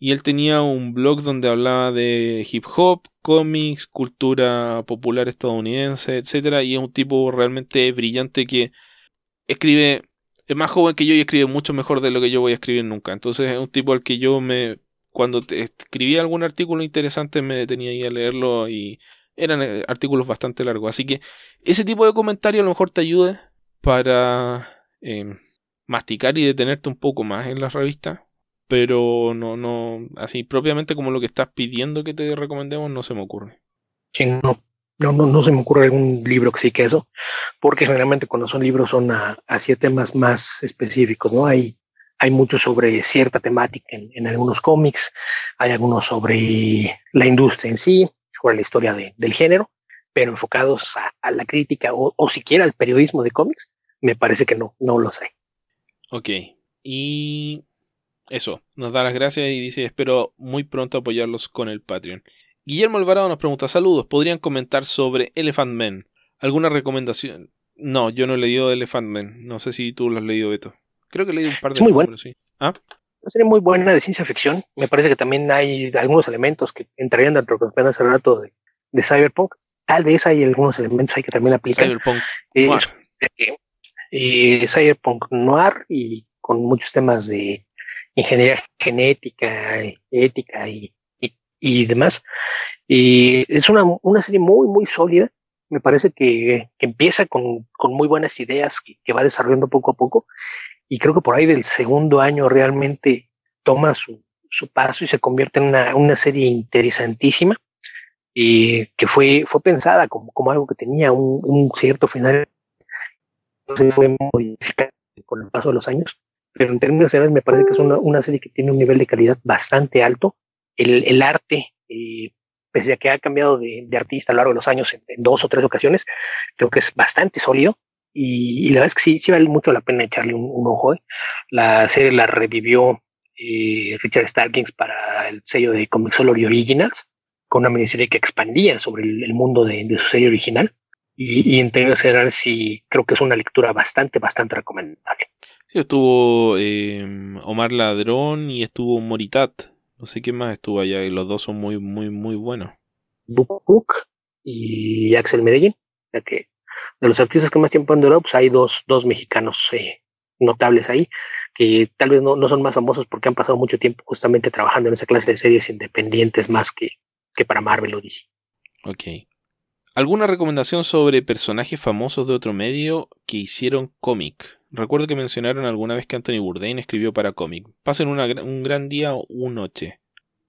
y él tenía un blog donde hablaba de hip hop, cómics, cultura popular estadounidense, etcétera, y es un tipo realmente brillante que escribe es más joven que yo y escribe mucho mejor de lo que yo voy a escribir nunca. Entonces es un tipo al que yo me cuando escribía algún artículo interesante me detenía ahí a leerlo y eran eh, artículos bastante largos. Así que ese tipo de comentario a lo mejor te ayude para eh, masticar y detenerte un poco más en la revista pero no, no, así propiamente como lo que estás pidiendo que te recomendemos, no se me ocurre. No, no, no, se me ocurre algún libro que sí que eso, porque generalmente cuando son libros son a, hacia temas más específicos, ¿no? Hay, hay mucho sobre cierta temática en, algunos cómics, hay algunos sobre la industria en sí, sobre la historia del género, pero enfocados a, la crítica o, o, siquiera al periodismo de cómics, me parece que no, no los hay. Ok, y eso, nos da las gracias y dice espero muy pronto apoyarlos con el Patreon. Guillermo Alvarado nos pregunta saludos, ¿podrían comentar sobre Elephant Man? ¿Alguna recomendación? No, yo no he leído Elephant Man, no sé si tú lo has leído, Beto. Creo que leído un par de... Es muy bueno. Sí. ¿Ah? Una serie muy buena de ciencia ficción. Me parece que también hay algunos elementos que entrarían dentro de lo que hace rato de, de, Cyberpunk. Tal vez hay algunos elementos ahí que también aplican. Cyberpunk eh, Noir. Eh, eh, Cyberpunk Noir y con muchos temas de ingeniería genética, ética y, y, demás. Y es una, una, serie muy, muy sólida. Me parece que, que empieza con, con, muy buenas ideas que, que, va desarrollando poco a poco. Y creo que por ahí del segundo año realmente toma su, su paso y se convierte en una, una serie interesantísima y que fue, fue pensada como, como algo que tenía un, un cierto final. Se fue modificando con el paso de los años pero en términos generales me parece que es una, una, serie que tiene un nivel de calidad bastante alto. El, el arte, eh, pese a que ha cambiado de, de, artista a lo largo de los años en, en, dos o tres ocasiones, creo que es bastante sólido. Y, y, la verdad es que sí, sí vale mucho la pena echarle un, un ojo. ¿eh? La serie la revivió eh, Richard Starkings para el sello de Comixology Originals, con una miniserie que expandía sobre el, el mundo de, de, su serie original. Y, y en términos generales sí creo que es una lectura bastante, bastante recomendable. Sí, estuvo eh, Omar Ladrón y estuvo Moritat. No sé qué más estuvo allá y los dos son muy, muy, muy buenos. Book y Axel Medellín. Ya que de los artistas que más tiempo han durado, pues hay dos, dos mexicanos eh, notables ahí, que tal vez no, no son más famosos porque han pasado mucho tiempo justamente trabajando en esa clase de series independientes más que, que para Marvel o DC. Ok. ¿Alguna recomendación sobre personajes famosos de otro medio que hicieron cómic? Recuerdo que mencionaron alguna vez que Anthony Bourdain escribió para cómic. Pasen un gran día o una noche.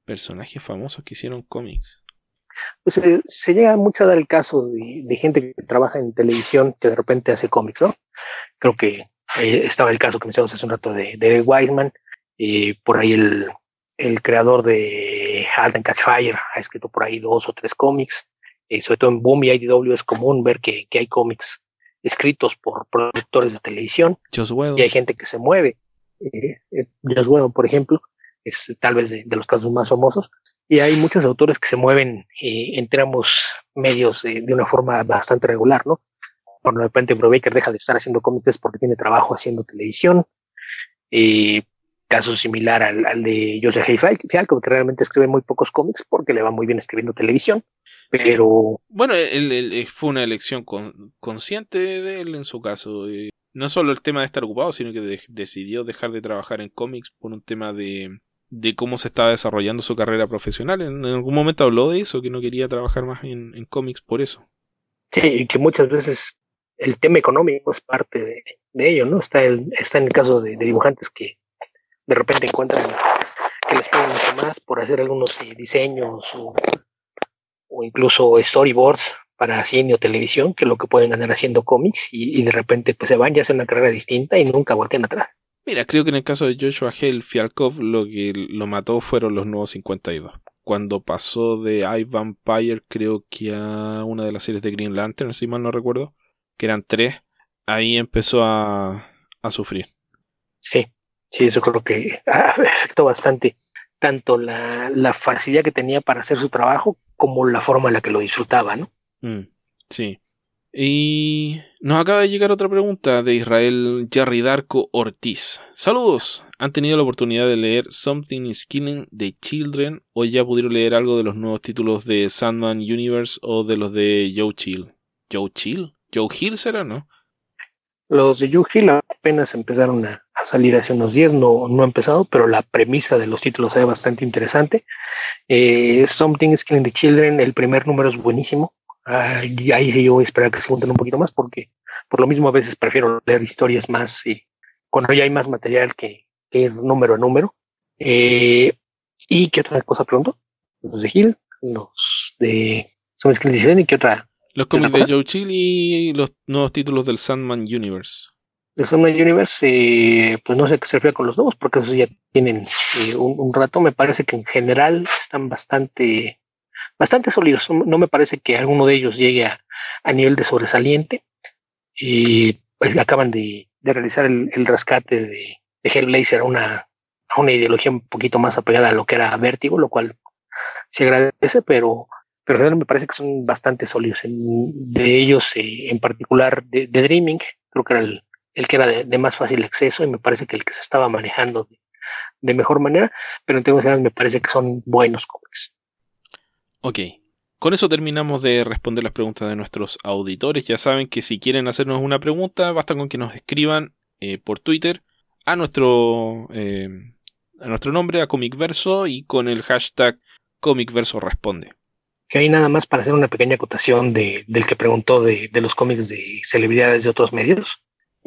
Personajes famosos que hicieron cómics. Pues eh, se llega mucho a dar el caso de, de, gente que trabaja en televisión que de repente hace cómics, ¿no? Creo que eh, estaba el caso que mencionamos hace un rato de, de Wiseman, y por ahí el, el creador de Halt and Catch Fire ha escrito por ahí dos o tres cómics, eh, sobre todo en Boom y IDW es común ver que, que hay cómics escritos por productores de televisión. Y hay gente que se mueve. Eh, eh, Joss por ejemplo, es tal vez de, de, los casos más famosos. Y hay muchos autores que se mueven eh, entre ambos medios de, de, una forma bastante regular, ¿no? Cuando de repente Brubaker deja de estar haciendo cómics porque tiene trabajo haciendo televisión. Eh, caso similar al, al de Joseph Fialco, que realmente escribe muy pocos cómics porque le va muy bien escribiendo televisión. Pero. Sí. Bueno, él, él, fue una elección con, consciente de él en su caso. No solo el tema de estar ocupado, sino que de, decidió dejar de trabajar en cómics por un tema de, de cómo se estaba desarrollando su carrera profesional. En, algún momento habló de eso, que no quería trabajar más en, en cómics por eso. Sí, y que muchas veces el tema económico es parte de, ello, ¿no? Está, el, está en el caso de, dibujantes que de repente encuentran que les pagan mucho más por hacer algunos eh, diseños o, incluso storyboards para cine o televisión que lo que pueden ganar haciendo cómics y, de repente pues se van y hacen una carrera distinta y nunca vuelven atrás. Mira, creo que en el caso de Joshua Hale Fialkov lo que lo mató fueron los nuevos 52. Cuando pasó de I Vampire creo que a una de las series de Green Lantern, si mal no recuerdo, que eran tres, ahí empezó a, sufrir. Sí, sí, eso creo que (laughs) afectó bastante tanto la, facilidad que tenía para hacer su trabajo como la forma en la que lo disfrutaba, ¿no? Mm, sí. Y nos acaba de llegar otra pregunta de Israel Jerry Darko Ortiz. Saludos. ¿Han tenido la oportunidad de leer Something is Killing the Children o ya pudieron leer algo de los nuevos títulos de Sandman Universe o de los de Joe Chill? ¿Joe Chill? Joe Hill será, ¿no? Los de Joe Hill apenas empezaron a, salir hace unos días, no, no ha empezado, pero la premisa de los títulos es bastante interesante. Eh, Something is Killing the Children, el primer número es buenísimo. Ahí sí yo voy a esperar que se junten un poquito más porque por lo mismo a veces prefiero leer historias más y cuando ya hay más material que, ir número a número. Eh, ¿Y qué otra cosa pronto? Los de Hill, los de Killing the Children y qué otra los cómics de Joe Chill y los nuevos títulos del Sandman Universe. El Sandman Universe, eh, pues no sé qué se refiere con los nuevos, porque esos ya tienen eh, un, rato. Me parece que en general están bastante, bastante sólidos. No me parece que alguno de ellos llegue a, nivel de sobresaliente. Y pues, acaban de, realizar el, rescate de, de Hellblazer a una, a una ideología un poquito más apegada a lo que era Vértigo, lo cual se agradece, pero pero me parece que son bastante sólidos. de ellos, eh, en particular de, Dreaming, creo que era el, que era de, más fácil acceso y me parece que el que se estaba manejando de, mejor manera, pero en términos me parece que son buenos cómics. Ok. Con eso terminamos de responder las preguntas de nuestros auditores. Ya saben que si quieren hacernos una pregunta, basta con que nos escriban eh, por Twitter a nuestro, eh, a nuestro nombre, a Comicverso, y con el hashtag Comicverso responde que hay nada más para hacer una pequeña acotación de, del que preguntó de, de, los cómics de celebridades de otros medios.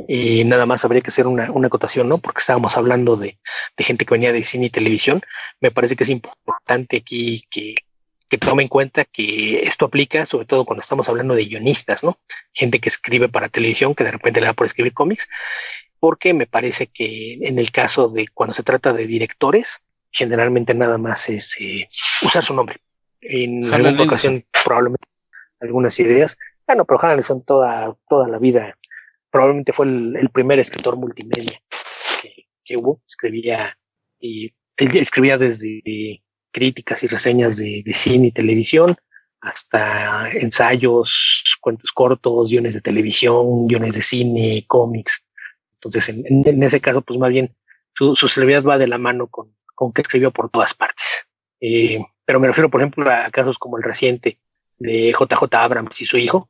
Y nada más habría que hacer una, una acotación, ¿no? Porque estábamos hablando de, de, gente que venía de cine y televisión. Me parece que es importante aquí que, que tome en cuenta que esto aplica sobre todo cuando estamos hablando de guionistas, ¿no? Gente que escribe para televisión, que de repente le da por escribir cómics, porque me parece que en el caso de cuando se trata de directores, generalmente nada más es eh, usar su nombre en alguna ocasión probablemente algunas ideas. Bueno, pero Hannah son toda, toda la vida, probablemente fue el, primer escritor multimedia que, hubo, escribía y él escribía desde críticas y reseñas de, cine y televisión hasta ensayos, cuentos cortos, guiones de televisión, guiones de cine, cómics. Entonces, en, ese caso, pues más bien su, su celebridad va de la mano con, con que escribió por todas partes. Eh, pero me refiero, por ejemplo, a casos como el reciente de JJ Abrams y su hijo.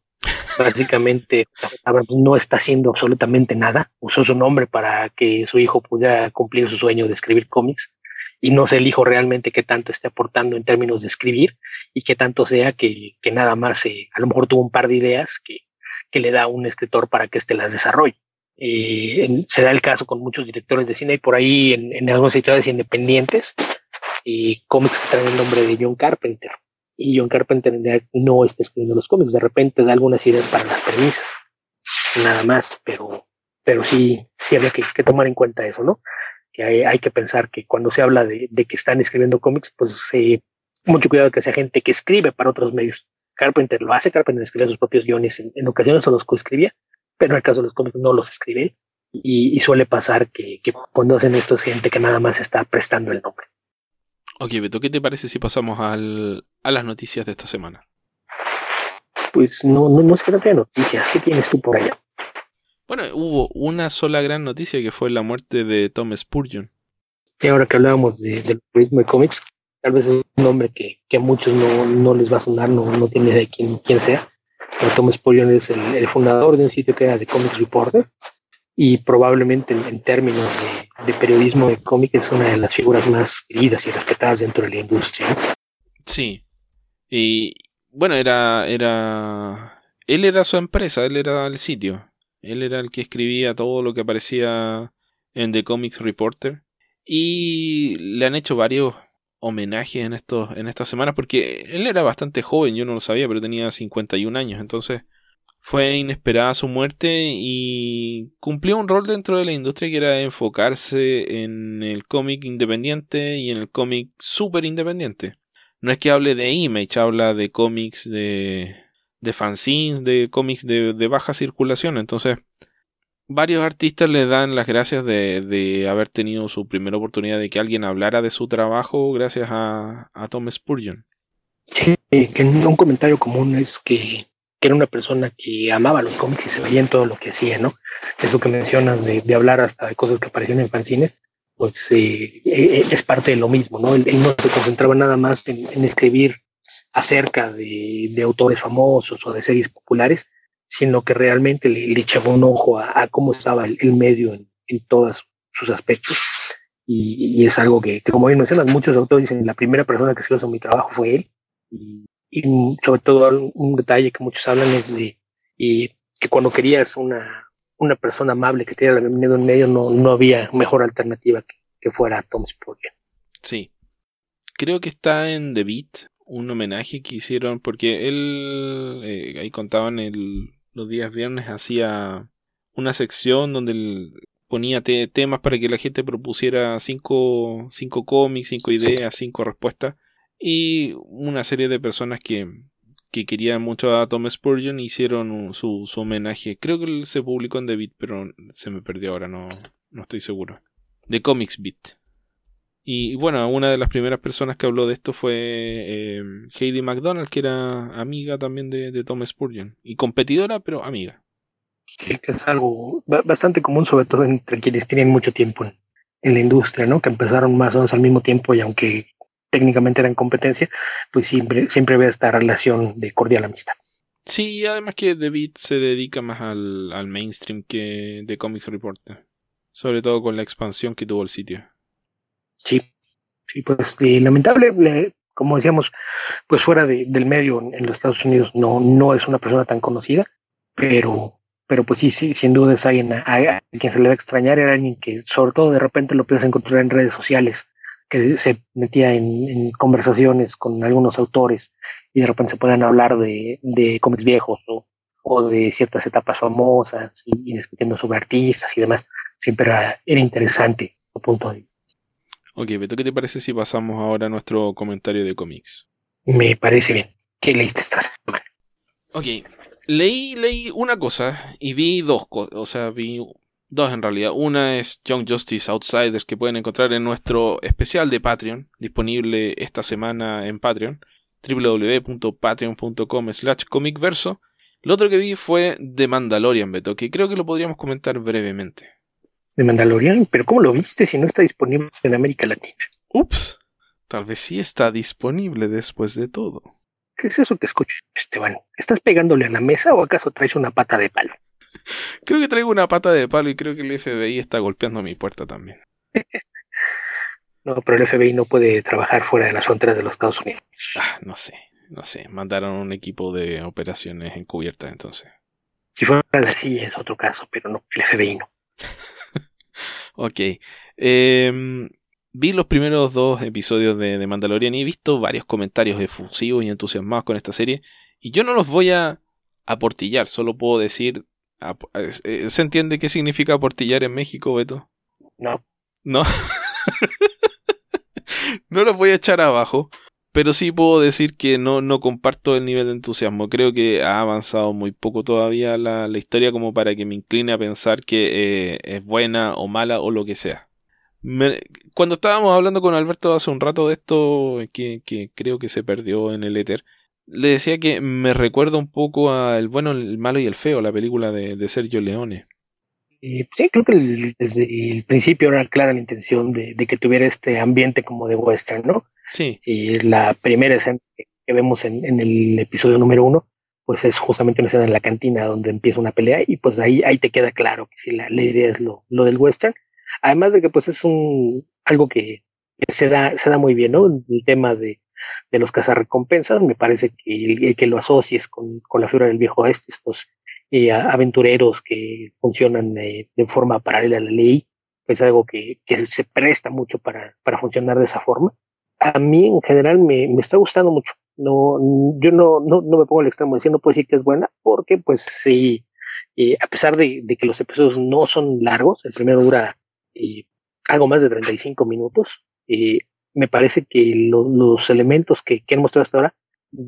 Básicamente, Abrams no está haciendo absolutamente nada. Usó su nombre para que su hijo pudiera cumplir su sueño de escribir cómics y no sé el hijo realmente qué tanto esté aportando en términos de escribir y qué tanto sea que, que nada más eh, a lo mejor tuvo un par de ideas que, que le da un escritor para que éste las desarrolle. Eh, se da el caso con muchos directores de cine y por ahí en, en algunas ciudades independientes y cómics que traen el nombre de John Carpenter. Y John Carpenter no está escribiendo los cómics, de repente da algunas ideas para las premisas, nada más, pero, pero sí, sí había que, tomar en cuenta eso, ¿no? Que hay, que pensar que cuando se habla de, que están escribiendo cómics, pues eh, mucho cuidado que sea gente que escribe para otros medios. Carpenter lo hace, Carpenter escribe sus propios guiones, en, ocasiones se los coescribía, pero en el caso de los cómics no los escribe y, suele pasar que, que, cuando hacen esto es gente que nada más está prestando el nombre. Ok, Beto, ¿qué te parece si pasamos al, a las noticias de esta semana? Pues no, no, no es que no tenga noticias. ¿Qué tienes tú por allá? Bueno, hubo una sola gran noticia que fue la muerte de Tom Spurgeon. Y ahora que hablábamos de, del ritmo de cómics, tal vez es un nombre que, que a muchos no, no, les va a sonar, no, no tiene idea de quién, quién sea. Pero Tom Spurgeon es el, el, fundador de un sitio que era de Comics Reporter y probablemente en, términos de, periodismo de cómic es una de las figuras más queridas y respetadas dentro de la industria. Sí. Y bueno, era, era él era su empresa, él era el sitio. Él era el que escribía todo lo que aparecía en The Comics Reporter. Y le han hecho varios homenajes en, estos, en estas semanas porque él era bastante joven, yo no lo sabía, pero tenía 51 años. Entonces fue inesperada su muerte y cumplió un rol dentro de la industria que era enfocarse en el cómic independiente y en el cómic super independiente. No es que hable de Image, habla de cómics de, de fanzines, de cómics de, baja circulación. Entonces, varios artistas le dan las gracias de, de, haber tenido su primera oportunidad de que alguien hablara de su trabajo gracias a, a Tom Spurgeon. Sí, que un comentario común es que era una persona que amaba los cómics y se veía en todo lo que hacía, ¿no? Eso que mencionas de, de hablar hasta de cosas que aparecían en fanzines, pues eh, eh, es parte de lo mismo, ¿no? Él, no se concentraba nada más en, escribir acerca de, autores famosos o de series populares, sino que realmente le, echaba un ojo a, cómo estaba el, medio en, todos sus aspectos. Y, es algo que, como bien mencionas, muchos autores dicen, la primera persona que se hizo mi trabajo fue él. Y, sobre todo un detalle que muchos hablan es de y que cuando querías una, una persona amable que te diera bienvenido en medio, no, no había mejor alternativa que, que fuera Tom Spurgeon. Sí. Creo que está en The Beat, un homenaje que hicieron, porque él, eh, ahí contaban el, los días viernes, hacía una sección donde ponía temas para que la gente propusiera cinco, cinco cómics, cinco ideas, cinco respuestas y una serie de personas que, que querían mucho a Tom Spurgeon hicieron su, su, homenaje. Creo que se publicó en The Beat, pero se me perdió ahora, no, no estoy seguro. The Comics Beat. Y bueno, una de las primeras personas que habló de esto fue eh, Heidi McDonald, que era amiga también de, de, Tom Spurgeon. Y competidora, pero amiga. Sí, que es algo bastante común, sobre todo entre quienes tienen mucho tiempo en, en la industria, ¿no? Que empezaron más o menos al mismo tiempo y aunque técnicamente era en competencia, pues siempre, siempre había esta relación de cordial amistad. Sí, además que David se dedica más al, al mainstream que de Comics Reporter. Sobre todo con la expansión que tuvo el sitio. Sí, sí, pues lamentable, como decíamos, pues fuera de, del medio en, los Estados Unidos no, no es una persona tan conocida, pero, pero pues sí, sí, sin duda es alguien a, quien se le va a extrañar, era alguien que sobre todo de repente lo puedes encontrar en redes sociales que se metía en, conversaciones con algunos autores y de repente se podían hablar de, de cómics viejos o, de ciertas etapas famosas y, discutiendo sobre artistas y demás. Siempre era, interesante su punto de vista. Ok, Beto, ¿qué te parece si pasamos ahora a nuestro comentario de cómics? Me parece bien. ¿Qué leíste esta semana? Ok, leí, leí una cosa y vi dos cosas. O sea, vi Dos en realidad. Una es Young Justice Outsiders que pueden encontrar en nuestro especial de Patreon, disponible esta semana en Patreon, www.patreon.com slash comicverso. Lo otro que vi fue The Mandalorian, Beto, que creo que lo podríamos comentar brevemente. ¿The Mandalorian? ¿Pero cómo lo viste si no está disponible en América Latina? Ups, tal vez sí está disponible después de todo. ¿Qué es eso que escucho, Esteban? ¿Estás pegándole a la mesa o acaso traes una pata de palo? (laughs) creo que traigo una pata de palo y creo que el FBI está golpeando mi puerta también. (laughs) no, pero el FBI no puede trabajar fuera de las fronteras de los Estados Unidos. Ah, no sé, no sé. Mandaron un equipo de operaciones encubiertas entonces. Si fuera así es otro caso, pero no, el FBI no. (laughs) ok. Em, vi los primeros dos episodios de, de, Mandalorian y he visto varios comentarios efusivos y entusiasmados con esta serie. Y yo no los voy a aportillar, solo puedo decir eh, ¿Se entiende qué significa aportillar en México, Beto? No. No. (laughs) no los voy a echar abajo, pero sí puedo decir que no, no comparto el nivel de entusiasmo. Creo que ha avanzado muy poco todavía la, la historia como para que me incline a pensar que eh, es buena o mala o lo que sea. cuando estábamos hablando con Alberto hace un rato de esto, que, que creo que se perdió en el éter, le decía que me recuerda un poco a El bueno, el malo y el feo, la película de, Sergio Leone. sí, creo que desde el principio era clara la intención de, que tuviera este ambiente como de western, ¿no? Sí. Y la primera escena que vemos en, el episodio número uno, pues es justamente una escena en la cantina donde empieza una pelea y pues ahí, ahí te queda claro que si la, idea es lo, lo del western. Además de que pues es un algo que se da, se da muy bien, ¿no? El tema de, de los cazarrecompensas, me parece que el, que lo asocies con, con, la figura del viejo oeste, estos eh, aventureros que funcionan eh, de forma paralela a la ley, pues algo que, que se presta mucho para, para funcionar de esa forma. A mí en general me, me está gustando mucho. No, yo no, no, no me pongo al extremo de decir no puedo decir que es buena, porque pues sí, eh, a pesar de, de, que los episodios no son largos, el primero dura eh, algo más de 35 minutos, eh, me parece que lo, los elementos que, que han mostrado hasta ahora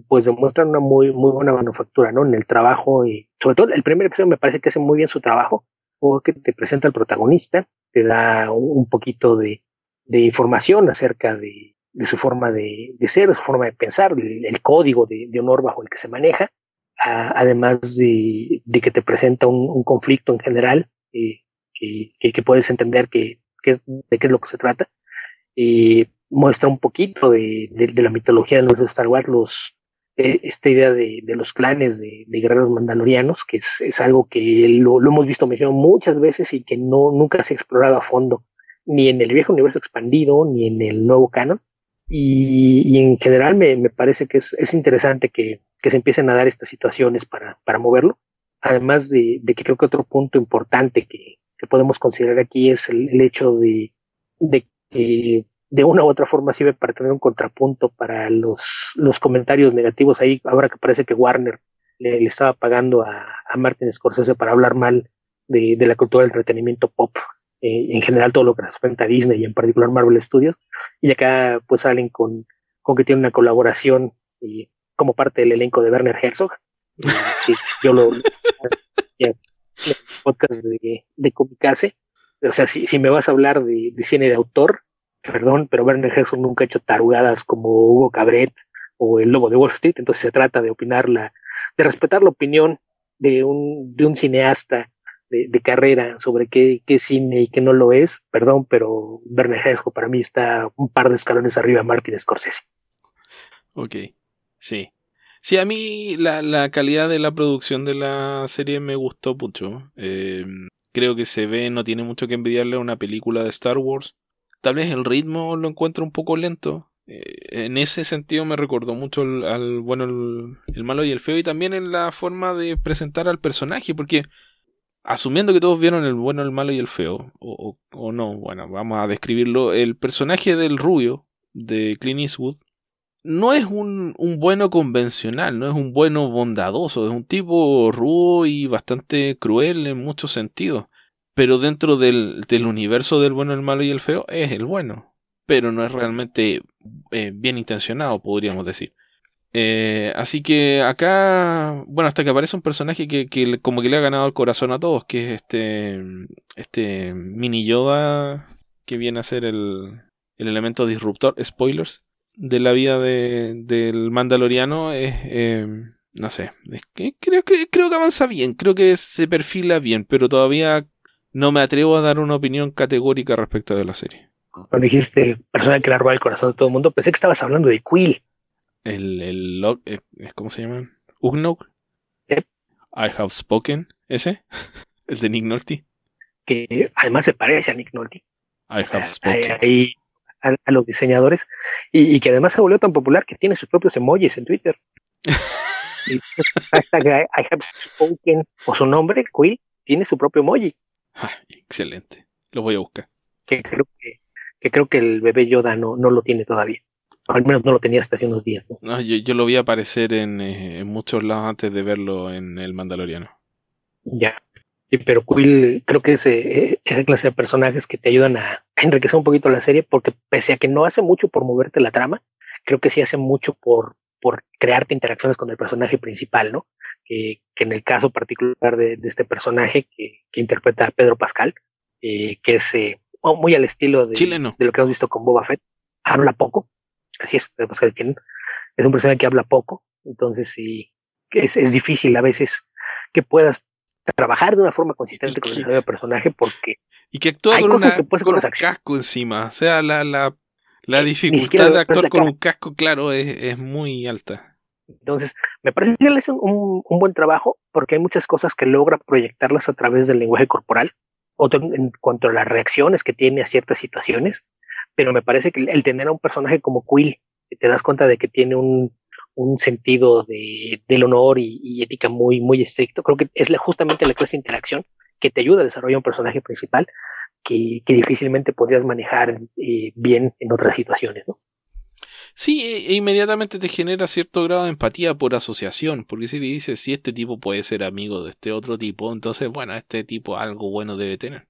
pues demuestran una muy, muy buena manufactura, ¿no? En el trabajo, y sobre todo el primer episodio me parece que hace muy bien su trabajo, porque te presenta al protagonista, te da un, poquito de, de, información acerca de, de su forma de, de, ser, de su forma de pensar, el, código de, honor bajo el que se maneja, a, además de, de, que te presenta un, un conflicto en general, eh, que, que, puedes entender que, de qué es lo que se trata. Y muestra un poquito de, la mitología de los Star Wars, los, eh, esta idea de, los clanes de, de guerreros mandalorianos, que es, es algo que lo, lo, hemos visto mencionado muchas veces y que no, nunca se ha explorado a fondo, ni en el viejo universo expandido, ni en el nuevo canon. Y, y en general me, me, parece que es, es interesante que, que, se empiecen a dar estas situaciones para, para moverlo. Además de, de, que creo que otro punto importante que, que podemos considerar aquí es el, hecho de, de que de una u otra forma sirve para tener un contrapunto para los, los comentarios negativos ahí, ahora que parece que Warner le, le estaba pagando a, a, Martin Scorsese para hablar mal de, de la cultura del entretenimiento pop, eh, en general todo lo que representa a Disney y en particular Marvel Studios, y acá pues salen con, con que tiene una colaboración y como parte del elenco de Werner Herzog, (laughs) que yo lo ya, podcast de, de Comicase, o sea, si, si me vas a hablar de, de cine de autor, perdón, pero Werner Herzog nunca ha hecho tarugadas como Hugo Cabret o el Lobo de Wall Street, entonces se trata de opinar la, de respetar la opinión de un, de un cineasta de, carrera sobre qué, qué cine y qué no lo es, perdón, pero Werner Herzog para mí está un par de escalones arriba de Martin Scorsese. Ok, sí. Sí, a mí la, la calidad de la producción de la serie me gustó mucho. Eh, creo que se ve, no tiene mucho que envidiarle a una película de Star Wars tal vez el ritmo lo encuentro un poco lento. Eh, en ese sentido me recordó mucho al, bueno, el, malo y el feo y también en la forma de presentar al personaje, porque asumiendo que todos vieron el bueno, el malo y el feo, o, no, bueno, vamos a describirlo, el personaje del rubio de Clint Eastwood no es un, bueno convencional, no es un bueno bondadoso, es un tipo rudo y bastante cruel en muchos sentidos pero dentro del, del, universo del bueno, el malo y el feo es el bueno, pero no es realmente eh, bien intencionado, podríamos decir. Eh, así que acá, bueno, hasta que aparece un personaje que, que, como que le ha ganado el corazón a todos, que es este, este mini Yoda que viene a ser el, el elemento disruptor, spoilers, de la vida de, del mandaloriano, es... Eh, no sé, es que creo, que creo que avanza bien, creo que se perfila bien, pero todavía no me atrevo a dar una opinión categórica respecto de la serie. Cuando dijiste persona que le roba el corazón de todo el mundo, pensé que estabas hablando de Quill. El, el, eh, ¿cómo se llama? Ugnok. I have spoken, ese, (laughs) el de Nick Nolte. Que además se parece a Nick Nolte. I have spoken. Ahí, a, a, los diseñadores. Y, y, que además se volvió tan popular que tiene sus propios emojis en Twitter. (laughs) y hashtag I have spoken, o su nombre, Quill, tiene su propio emoji. Ah, excelente. Lo voy a buscar. Que creo que, que, creo que el bebé Yoda no, no lo tiene todavía. Al menos no lo tenía hasta hace unos días. ¿no? No, yo, yo, lo vi aparecer en, eh, en, muchos lados antes de verlo en El Mandaloriano. Ya. Sí, pero Quill creo que es eh, esa clase de personajes que te ayudan a (laughs) enriquecer un poquito la serie porque pese a que no hace mucho por moverte la trama, creo que sí hace mucho por, por crearte interacciones con el personaje principal, ¿no? Que, que en el caso particular de, de este personaje que, que, interpreta a Pedro Pascal, eh, que es eh, muy al estilo de, Chileno. de lo que hemos visto con Boba Fett, habla poco, así es, Pedro Pascal tiene, es un personaje que habla poco, entonces sí, es, es difícil a veces que puedas trabajar de una forma consistente con el personaje porque y que actúa con, una, con un casco encima, o sea, la, la la dificultad de actuar con un casco, claro, es, es, muy alta. Entonces, me parece que él hace un, un, buen trabajo porque hay muchas cosas que logra proyectarlas a través del lenguaje corporal, otro en cuanto a las reacciones que tiene a ciertas situaciones, pero me parece que el tener a un personaje como Quill te das cuenta de que tiene un, un sentido de, del honor y, ética muy, muy estricto. Creo que es justamente la clase de interacción que te ayuda a desarrollar un personaje principal que, que difícilmente podrías manejar eh, bien en otras situaciones, ¿no? Sí, e, e inmediatamente te genera cierto grado de empatía por asociación, porque si te dices, si este tipo puede ser amigo de este otro tipo, entonces, bueno, este tipo algo bueno debe tener.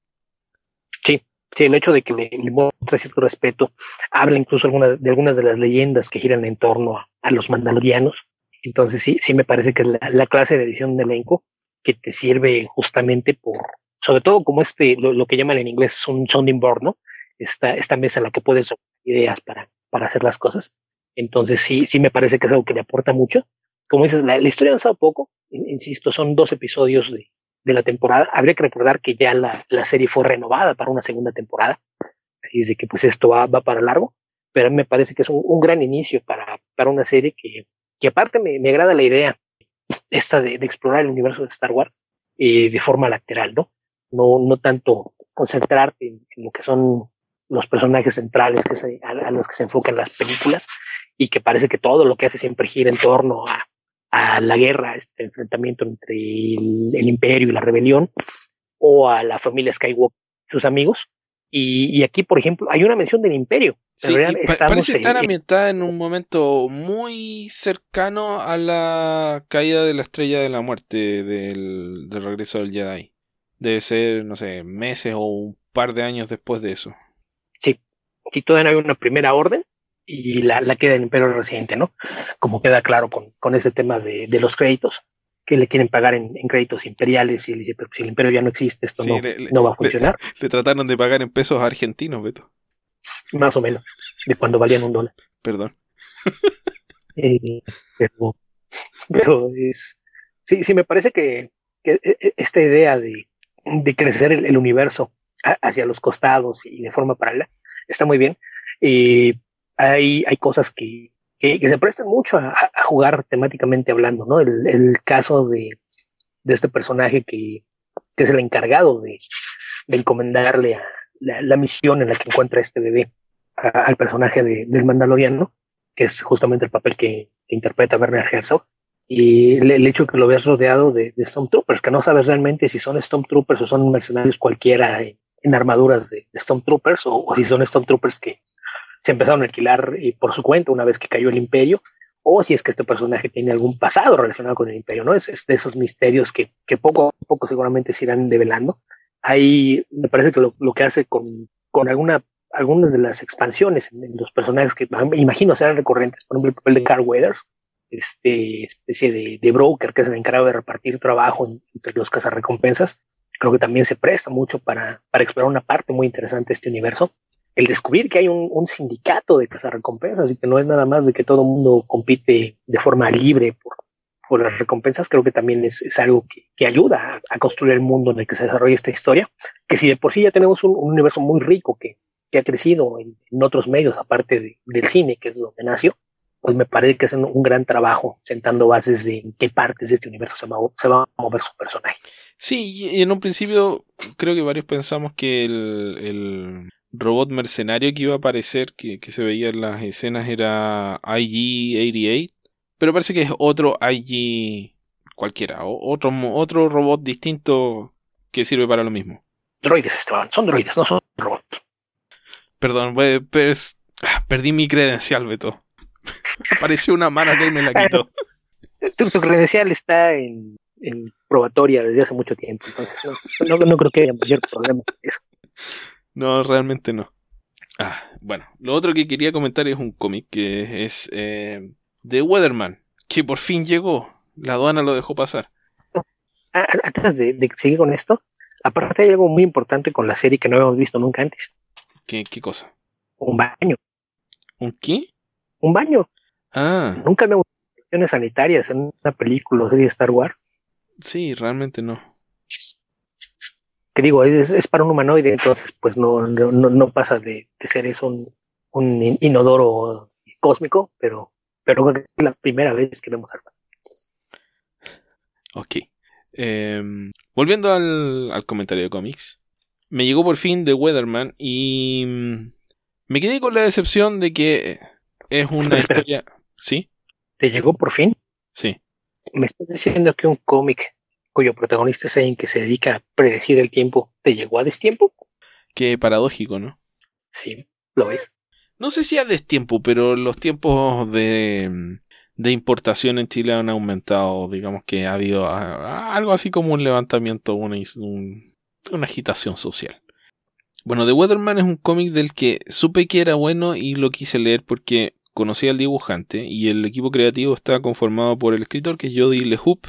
Sí, sí, el hecho de que le, muestre cierto respeto, habla incluso de algunas de las leyendas que giran en torno a, los mandalorianos. Entonces, sí, sí me parece que es la, clase de edición de elenco que te sirve justamente por, sobre todo como este, lo, que llaman en inglés un sounding board, ¿no? Esta, esta mesa en la que puedes ideas para, para hacer las cosas. Entonces sí, sí me parece que es algo que le aporta mucho. Como dices, la, historia ha avanzado poco, insisto, son dos episodios de, de la temporada. Habría que recordar que ya la, la, serie fue renovada para una segunda temporada, así es de que pues esto va, va para largo, pero me parece que es un, gran inicio para, para una serie que, que aparte me, me agrada la idea esta de, explorar el universo de Star Wars eh, de forma lateral, ¿no? No, no tanto concentrarte en, lo que son los personajes centrales que se, a, los que se enfocan las películas y que parece que todo lo que hace siempre gira en torno a, a la guerra, este enfrentamiento entre el, el, imperio y la rebelión o a la familia Skywalker sus amigos. Y, y, aquí, por ejemplo, hay una mención del imperio. Sí, parece estar ambientada en un momento muy cercano a la caída de la estrella de la muerte del, del regreso del Jedi. Debe ser, no sé, meses o un par de años después de eso. Sí, aquí todavía hay una primera orden y la, la queda el imperio reciente, ¿no? Como queda claro con, con ese tema de, de, los créditos, que le quieren pagar en, en, créditos imperiales y él dice, pero si el imperio ya no existe, esto sí, no, le, no, va a funcionar. Le, le, trataron de pagar en pesos argentinos, Beto. Más o menos, de cuando valían un dólar. Perdón. (laughs) eh, pero, pero es, sí, sí, me parece que, que e, e, esta idea de, de crecer el, el universo hacia los costados y de forma paralela. Está muy bien. Y hay, hay cosas que, que, se prestan mucho a, jugar temáticamente hablando, ¿no? El, caso de, de, este personaje que, que, es el encargado de, de encomendarle la, la, misión en la que encuentra este bebé al personaje de, del Mandaloriano, que es justamente el papel que, interpreta Werner Herzog. Y el, hecho de que lo veas rodeado de, de Stormtroopers, que no sabes realmente si son Stormtroopers o son mercenarios cualquiera en, en armaduras de, de Stormtroopers o, o, si son Stormtroopers que se empezaron a alquilar y por su cuenta una vez que cayó el imperio o si es que este personaje tiene algún pasado relacionado con el imperio, ¿no? Es, es de esos misterios que, poco a poco seguramente se irán develando. Ahí me parece que lo, que hace con, con alguna, algunas de las expansiones en, los personajes que me imagino serán recurrentes, por ejemplo el papel de Carl Weathers, este especie de, de broker que es el encargado de repartir trabajo entre los cazarrecompensas, creo que también se presta mucho para, para explorar una parte muy interesante de este universo. El descubrir que hay un, sindicato de cazarrecompensas y que no es nada más de que todo el mundo compite de forma libre por, por las recompensas, creo que también es, algo que, que ayuda a, construir el mundo en el que se desarrolla esta historia, que si de por sí ya tenemos un, un universo muy rico que, que ha crecido en, otros medios, aparte de, del cine, que es donde nació, pues me parece que hacen un gran trabajo sentando bases de en qué partes de este universo se va, se va a mover su personaje. Sí, y en un principio creo que varios pensamos que el, el robot mercenario que iba a aparecer, que, que, se veía en las escenas, era IG-88, pero parece que es otro IG cualquiera, otro, otro robot distinto que sirve para lo mismo. Droides, Esteban, son droides, no son robots. Perdón, pues, perdí mi credencial, Beto. (laughs) Apareció una mano que me la quitó. tu, tu credencial está en en probatoria desde hace mucho tiempo, entonces no, no, no creo que haya mayor problema con eso. No, realmente no. Ah, bueno, lo otro que quería comentar es un cómic que es eh, The Weatherman, que por fin llegó. La aduana lo dejó pasar. Ah, antes de, de seguir con esto, aparte hay algo muy importante con la serie que no habíamos visto nunca antes. ¿Qué, qué cosa? Un baño. ¿Un qué? Un baño. Ah. Nunca me cuestiones sanitarias en una película o serie de Star Wars. Sí, realmente no. Que digo, es, es para un humanoide, entonces pues no, no, no pasa de, de ser eso un, un, inodoro cósmico, pero, pero es la primera vez que vemos algo. Ok. Eh, volviendo al, al, comentario de cómics. Me llegó por fin The Weatherman y me quedé con la decepción de que es una historia. ¿Sí? ¿Te llegó por fin? Sí. Me estás diciendo que un cómic cuyo protagonista es alguien que se dedica a predecir el tiempo, ¿te llegó a destiempo? Qué paradójico, ¿no? Sí, lo ves. No sé si a destiempo, pero los tiempos de, de importación en Chile han aumentado. Digamos que ha habido algo así como un levantamiento, una, una agitación social. Bueno, The Weatherman es un cómic del que supe que era bueno y lo quise leer porque conocí al dibujante y el equipo creativo está conformado por el escritor que es Jody LeHoop,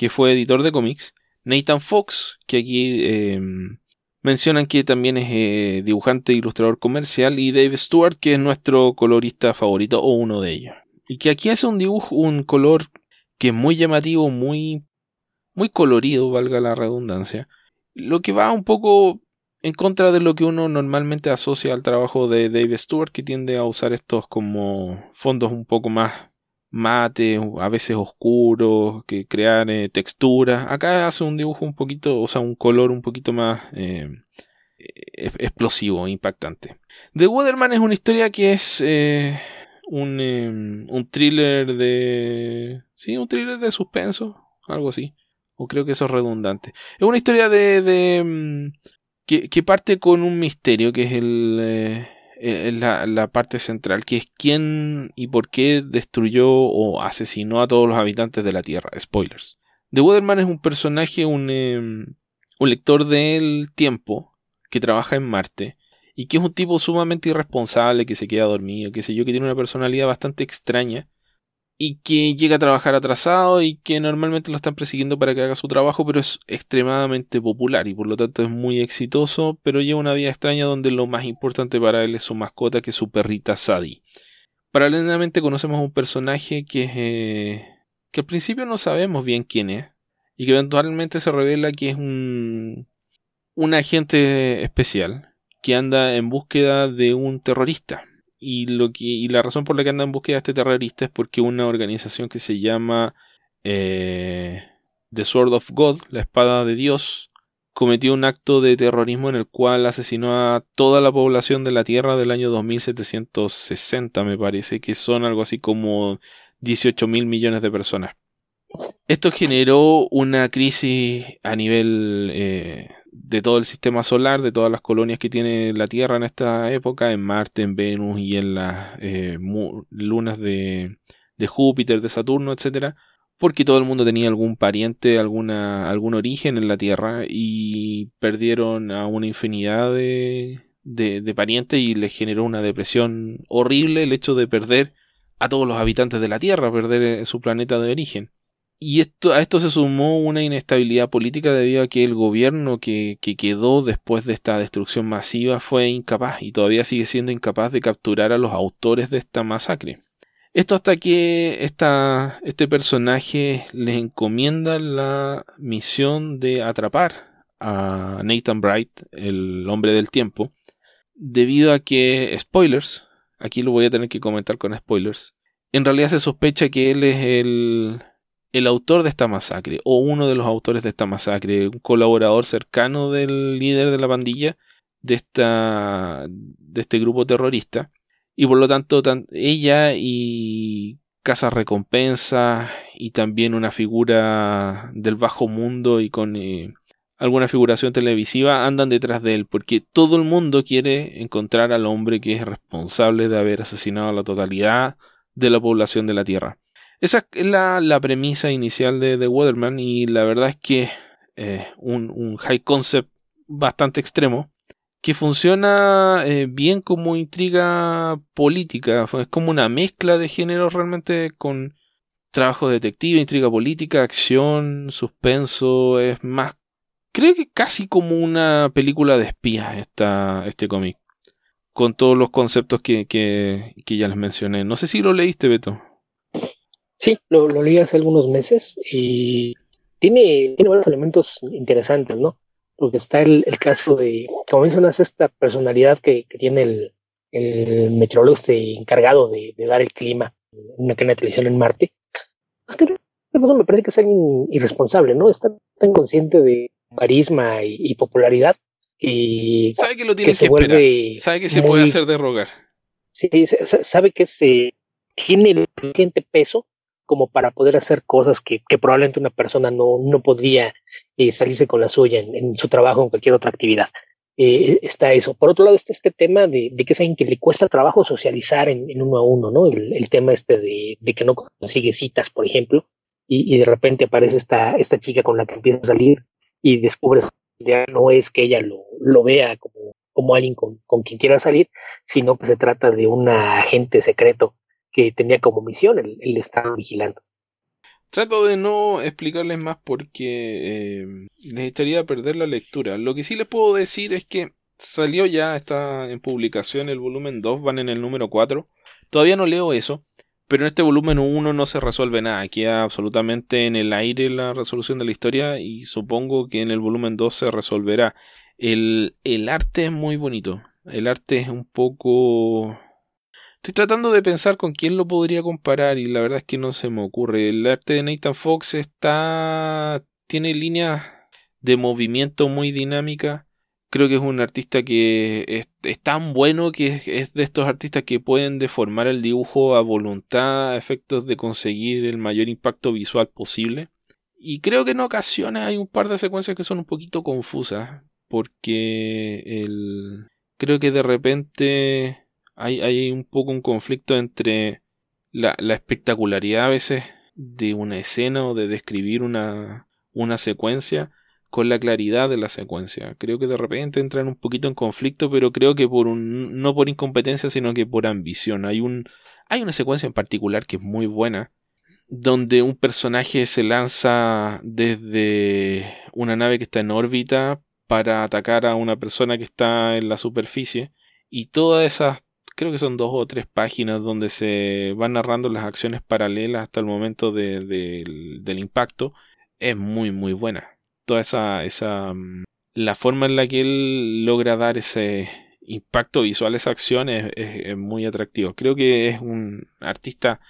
que fue editor de cómics, Nathan Fox, que aquí em, mencionan que también es eh, dibujante e ilustrador comercial, y Dave Stewart, que es nuestro colorista favorito o uno de ellos. Y que aquí hace un dibujo, un color que es muy llamativo, muy, muy colorido, valga la redundancia. Lo que va un poco en contra de lo que uno normalmente asocia al trabajo de Dave Stewart, que tiende a usar estos como fondos un poco más mate, a veces oscuros, que crean eh, texturas. Acá hace un dibujo un poquito, o sea, un color un poquito más eh, explosivo, impactante. The Weatherman es una historia que es eh, un, em, un thriller de... Sí, un thriller de suspenso, algo así. O creo que eso es redundante. Es una historia de... de mm, que, que, parte con un misterio que es el es la, parte central, que es quién y por qué destruyó o asesinó a todos los habitantes de la Tierra. Spoilers. The Weatherman es un personaje, un, em, un lector del tiempo que trabaja en Marte y que es un tipo sumamente irresponsable, que se queda dormido, que sé yo, que tiene una personalidad bastante extraña y que llega a trabajar atrasado y que normalmente lo están persiguiendo para que haga su trabajo, pero es extremadamente popular y por lo tanto es muy exitoso, pero lleva una vida extraña donde lo más importante para él es su mascota, que es su perrita Sadie. Paralelamente conocemos a un personaje que, eh, que al principio no sabemos bien quién es y que eventualmente se revela que es un, un agente especial que anda en búsqueda de un terrorista y, lo que, y la razón por la que anda en búsqueda de este terrorista es porque una organización que se llama eh, The Sword of God, la espada de Dios, cometió un acto de terrorismo en el cual asesinó a toda la población de la Tierra del año 2760, me parece, que son algo así como 18 mil millones de personas. Esto generó una crisis a nivel eh, de todo el sistema solar, de todas las colonias que tiene la Tierra en esta época, en Marte, en Venus y en las eh, lunas de, de, Júpiter, de Saturno, etcétera, porque todo el mundo tenía algún pariente, alguna, algún origen en la Tierra y perdieron a una infinidad de, de, de parientes y les generó una depresión horrible el hecho de perder a todos los habitantes de la Tierra, perder eh, su planeta de origen. Y esto, a esto se sumó una inestabilidad política debido a que el gobierno que, que, quedó después de esta destrucción masiva fue incapaz y todavía sigue siendo incapaz de capturar a los autores de esta masacre. Esto hasta que esta, este personaje les encomienda la misión de atrapar a Nathan Bright, el hombre del tiempo, debido a que, spoilers, aquí lo voy a tener que comentar con spoilers, en realidad se sospecha que él es el, el autor de esta masacre, o uno de los autores de esta masacre, un colaborador cercano del líder de la pandilla de, esta, de este grupo terrorista, y por lo tanto ella y Casa Recompensa y también una figura del bajo mundo y con eh, alguna figuración televisiva andan detrás de él, porque todo el mundo quiere encontrar al hombre que es responsable de haber asesinado a la totalidad de la población de la Tierra. Esa es la, premisa inicial de The Weatherman y la verdad es que eh, un, un, high concept bastante extremo que funciona eh, bien como intriga política. Es como una mezcla de géneros realmente con trabajo detective, intriga política, acción, suspenso. Es más, creo que casi como una película de espías esta, este cómic. Con todos los conceptos que, que, que ya les mencioné. No sé si lo leíste, Beto. Sí, lo, leí hace algunos meses y tiene, tiene varios elementos interesantes, ¿no? Porque está el, caso de, como mencionas, esta personalidad que, tiene el, el meteorólogo este encargado de, dar el clima en una cadena de televisión en Marte. Es que eso me parece que es alguien irresponsable, ¿no? Está tan consciente de carisma y, popularidad y sabe que lo tiene que, se Vuelve sabe que se puede hacer de rogar Sí, sabe que se tiene el suficiente peso como para poder hacer cosas que, probablemente una persona no, no podría eh, salirse con la suya en, su trabajo en cualquier otra actividad. Eh, está eso. Por otro lado, está este tema de, que es alguien que le cuesta trabajo socializar en, uno a uno, ¿no? El, tema este de, que no consigue citas, por ejemplo, y, de repente aparece esta, esta chica con la que empieza a salir y descubres que ya no es que ella lo, lo vea como, como alguien con, con, quien quiera salir, sino que se trata de un agente secreto que tenía como misión el, el estar vigilando. Trato de no explicarles más porque eh, necesitaría perder la lectura. Lo que sí les puedo decir es que salió ya, está en publicación el volumen 2, van en el número 4. Todavía no leo eso, pero en este volumen 1 no se resuelve nada. Queda absolutamente en el aire la resolución de la historia y supongo que en el volumen 2 se resolverá. El, el arte es muy bonito. El arte es un poco Estoy tratando de pensar con quién lo podría comparar y la verdad es que no se me ocurre. El arte de Nathan Fox está. tiene líneas de movimiento muy dinámica. Creo que es un artista que es, tan bueno que es, de estos artistas que pueden deformar el dibujo a voluntad a efectos de conseguir el mayor impacto visual posible. Y creo que en ocasiones hay un par de secuencias que son un poquito confusas. Porque el. Creo que de repente hay, un poco un conflicto entre la, espectacularidad a veces de una escena o de describir una, una secuencia con la claridad de la secuencia. Creo que de repente entran un poquito en conflicto, pero creo que por un, no por incompetencia, sino que por ambición. Hay un, hay una secuencia en particular que es muy buena, donde un personaje se lanza desde una nave que está en órbita para atacar a una persona que está en la superficie y todas esas creo que son dos o tres páginas donde se van narrando las acciones paralelas hasta el momento del impacto, es muy muy buena. Toda esa, esa mm, la forma en la que él logra dar ese impacto visual, esa acción es, es, muy atractivo. Creo que es un artista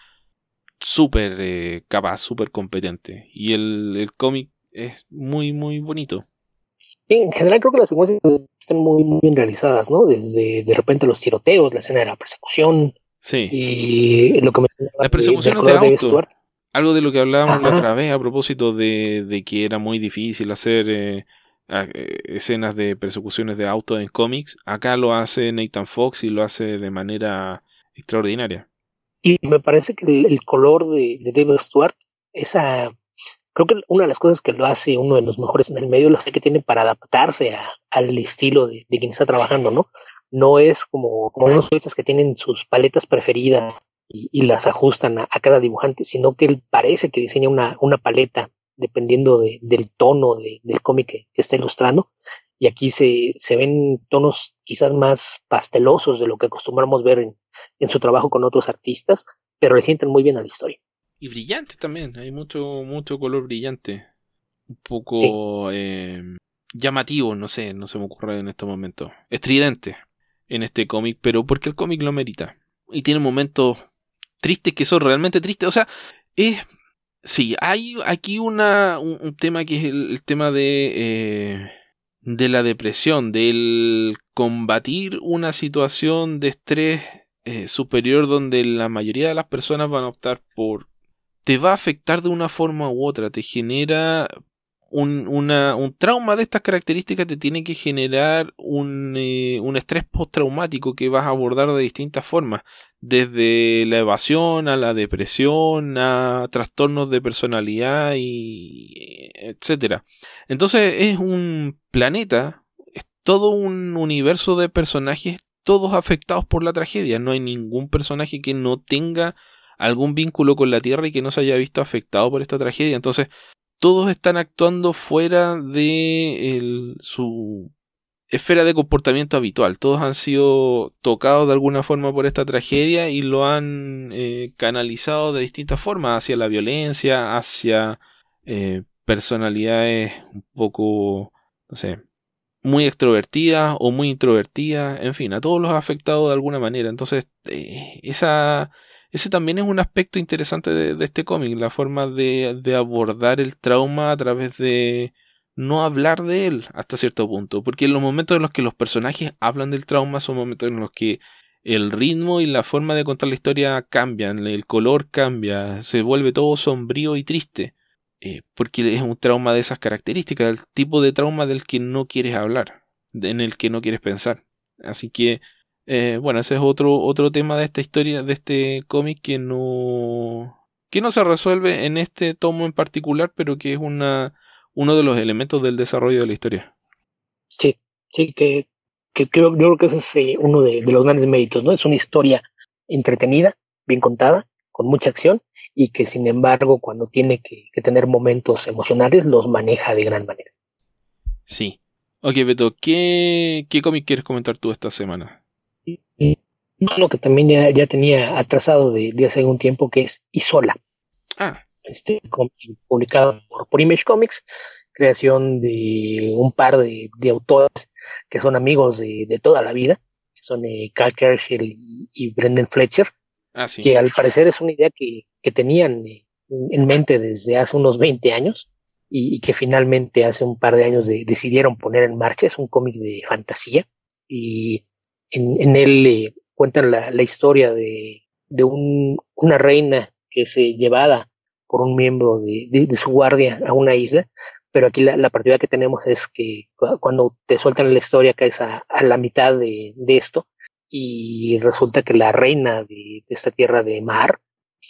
súper eh, capaz, súper competente. Y el, el cómic es muy, muy bonito. En general creo que las secuencias están muy, muy bien realizadas, ¿no? Desde de repente los tiroteos, la escena de la persecución. Sí. Y lo que me Las persecuciones de, auto. Algo de lo que hablábamos la otra vez a propósito de, de, que era muy difícil hacer eh, eh, escenas de persecuciones de auto en cómics. Acá lo hace Nathan Fox y lo hace de manera extraordinaria. Y me parece que el, color de, de David Stewart, esa creo que una de las cosas que lo hace uno de los mejores en el medio, lo hace que tiene para adaptarse al estilo de, quien está trabajando, ¿no? No es como, como unos artistas que tienen sus paletas preferidas y, las ajustan a, cada dibujante, sino que él parece que diseña una, una paleta dependiendo del tono del cómic que, está ilustrando. Y aquí se, se ven tonos quizás más pastelosos de lo que acostumbramos ver en, en su trabajo con otros artistas, pero le sienten muy bien a la historia. Y brillante también, hay mucho, mucho color brillante. Un poco eh, llamativo, no sé, no se me ocurre en este momento. Estridente en este cómic, pero porque el cómic lo merita. Y tiene momentos tristes que son realmente tristes. O sea, es. Sí, hay aquí una, un, tema que es el, tema de. Eh, de la depresión, del combatir una situación de estrés eh, superior donde la mayoría de las personas van a optar por te va a afectar de una forma u otra, te genera un, un trauma de estas características, te tiene que generar un, eh, un estrés postraumático que vas a abordar de distintas formas, desde la evasión a la depresión, a trastornos de personalidad y etcétera. Entonces es un planeta, es todo un universo de personajes todos afectados por la tragedia, no hay ningún personaje que no tenga algún vínculo con la Tierra y que no se haya visto afectado por esta tragedia. Entonces, todos están actuando fuera de su esfera de comportamiento habitual. Todos han sido tocados de alguna forma por esta tragedia y lo han eh, canalizado de distintas formas hacia la violencia, hacia eh, personalidades un poco, no sé, muy extrovertidas o muy introvertidas, en fin, a todos los ha afectado de alguna manera. Entonces, eh, esa ese también es un aspecto interesante de, este cómic, la forma de, abordar el trauma a través de no hablar de él hasta cierto punto, porque en los momentos en los que los personajes hablan del trauma son momentos en los que el ritmo y la forma de contar la historia cambian, el color cambia, se vuelve todo sombrío y triste. Eh, porque es un trauma de esas características, el tipo de trauma del que no quieres hablar, en el que no quieres pensar. Así que, eh, bueno, ese es otro, otro tema de esta historia, de este cómic que no, que no se resuelve en este tomo en particular, pero que es una, uno de los elementos del desarrollo de la historia. Sí, sí, que, creo, yo creo que ese es eh, uno de, los grandes méritos, ¿no? Es una historia entretenida, bien contada, con mucha acción y que sin embargo cuando tiene que, tener momentos emocionales los maneja de gran manera. Sí. Ok, Beto, ¿qué, qué cómic quieres comentar tú esta semana? Uno que también ya, tenía atrasado de, hace algún tiempo que es Isola. Ah. Este cómic publicado por, por Image Comics creación de un par de, autores que son amigos de, toda la vida, son eh, Carl Kerschel y, Brendan Fletcher, ah, que al parecer es una idea que, tenían eh, en mente desde hace unos 20 años y, que finalmente hace un par de años decidieron poner en marcha. Es un cómic de fantasía y en, él eh, cuentan la, historia de, una reina que es llevada por un miembro de, su guardia a una isla pero aquí la, partida que tenemos es que cuando te sueltan la historia caes a, la mitad de, de, esto y resulta que la reina de, esta tierra de mar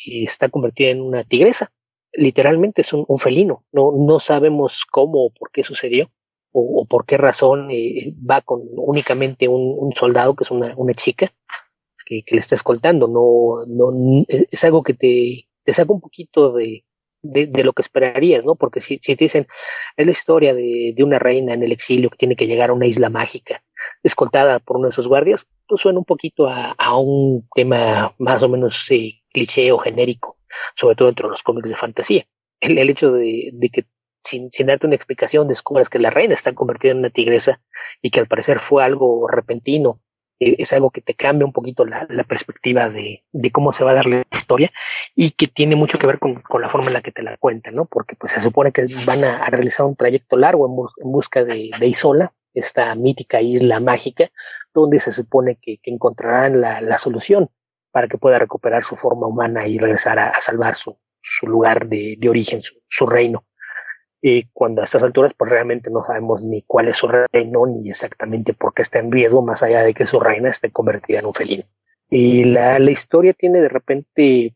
está convertida en una tigresa. Literalmente es un, felino. No, no sabemos cómo o por qué sucedió o, por qué razón eh, va con únicamente un, un, soldado que es una, una chica que, le está escoltando. No, no, es algo que te, te saca un poquito de, de, lo que esperarías, ¿no? Porque si, si te dicen, es la historia de, de, una reina en el exilio que tiene que llegar a una isla mágica, escoltada por uno de sus guardias, pues suena un poquito a, a un tema más o menos eh, cliché o genérico, sobre todo entre los cómics de fantasía. El, el hecho de, de que sin, sin, darte una explicación descubras que la reina está convertida en una tigresa y que al parecer fue algo repentino eh, es algo que te cambia un poquito la, perspectiva de, cómo se va a dar la historia y que tiene mucho que ver con, la forma en la que te la cuentan, ¿no? Porque pues se supone que van a, realizar un trayecto largo en, busca de, Isola, esta mítica isla mágica, donde se supone que, encontrarán la, solución para que pueda recuperar su forma humana y regresar a, salvar su, lugar de, origen, su reino y cuando a estas alturas pues realmente no sabemos ni cuál es su reino ni exactamente por qué está en riesgo más allá de que su reina esté convertida en un felino. Y la, la historia tiene de repente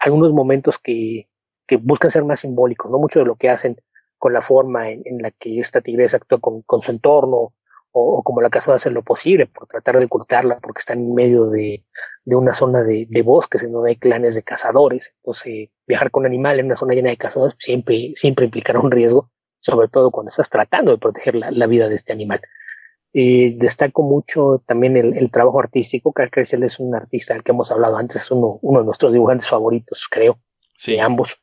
algunos momentos que, que, buscan ser más simbólicos, no mucho de lo que hacen con la forma en, en la que esta tigresa actúa con, con su entorno o, como la casa de hacer lo posible por tratar de ocultarla porque están en medio de, de una zona de, de, bosques en donde hay clanes de cazadores. Entonces, viajar con un animal en una zona llena de cazadores siempre, siempre implicará un riesgo, sobre todo cuando estás tratando de proteger la, la vida de este animal. Eh, destaco mucho también el, el trabajo artístico. Carl Kressel es un artista del que hemos hablado antes, es uno, uno de nuestros dibujantes favoritos, creo, sí. de ambos,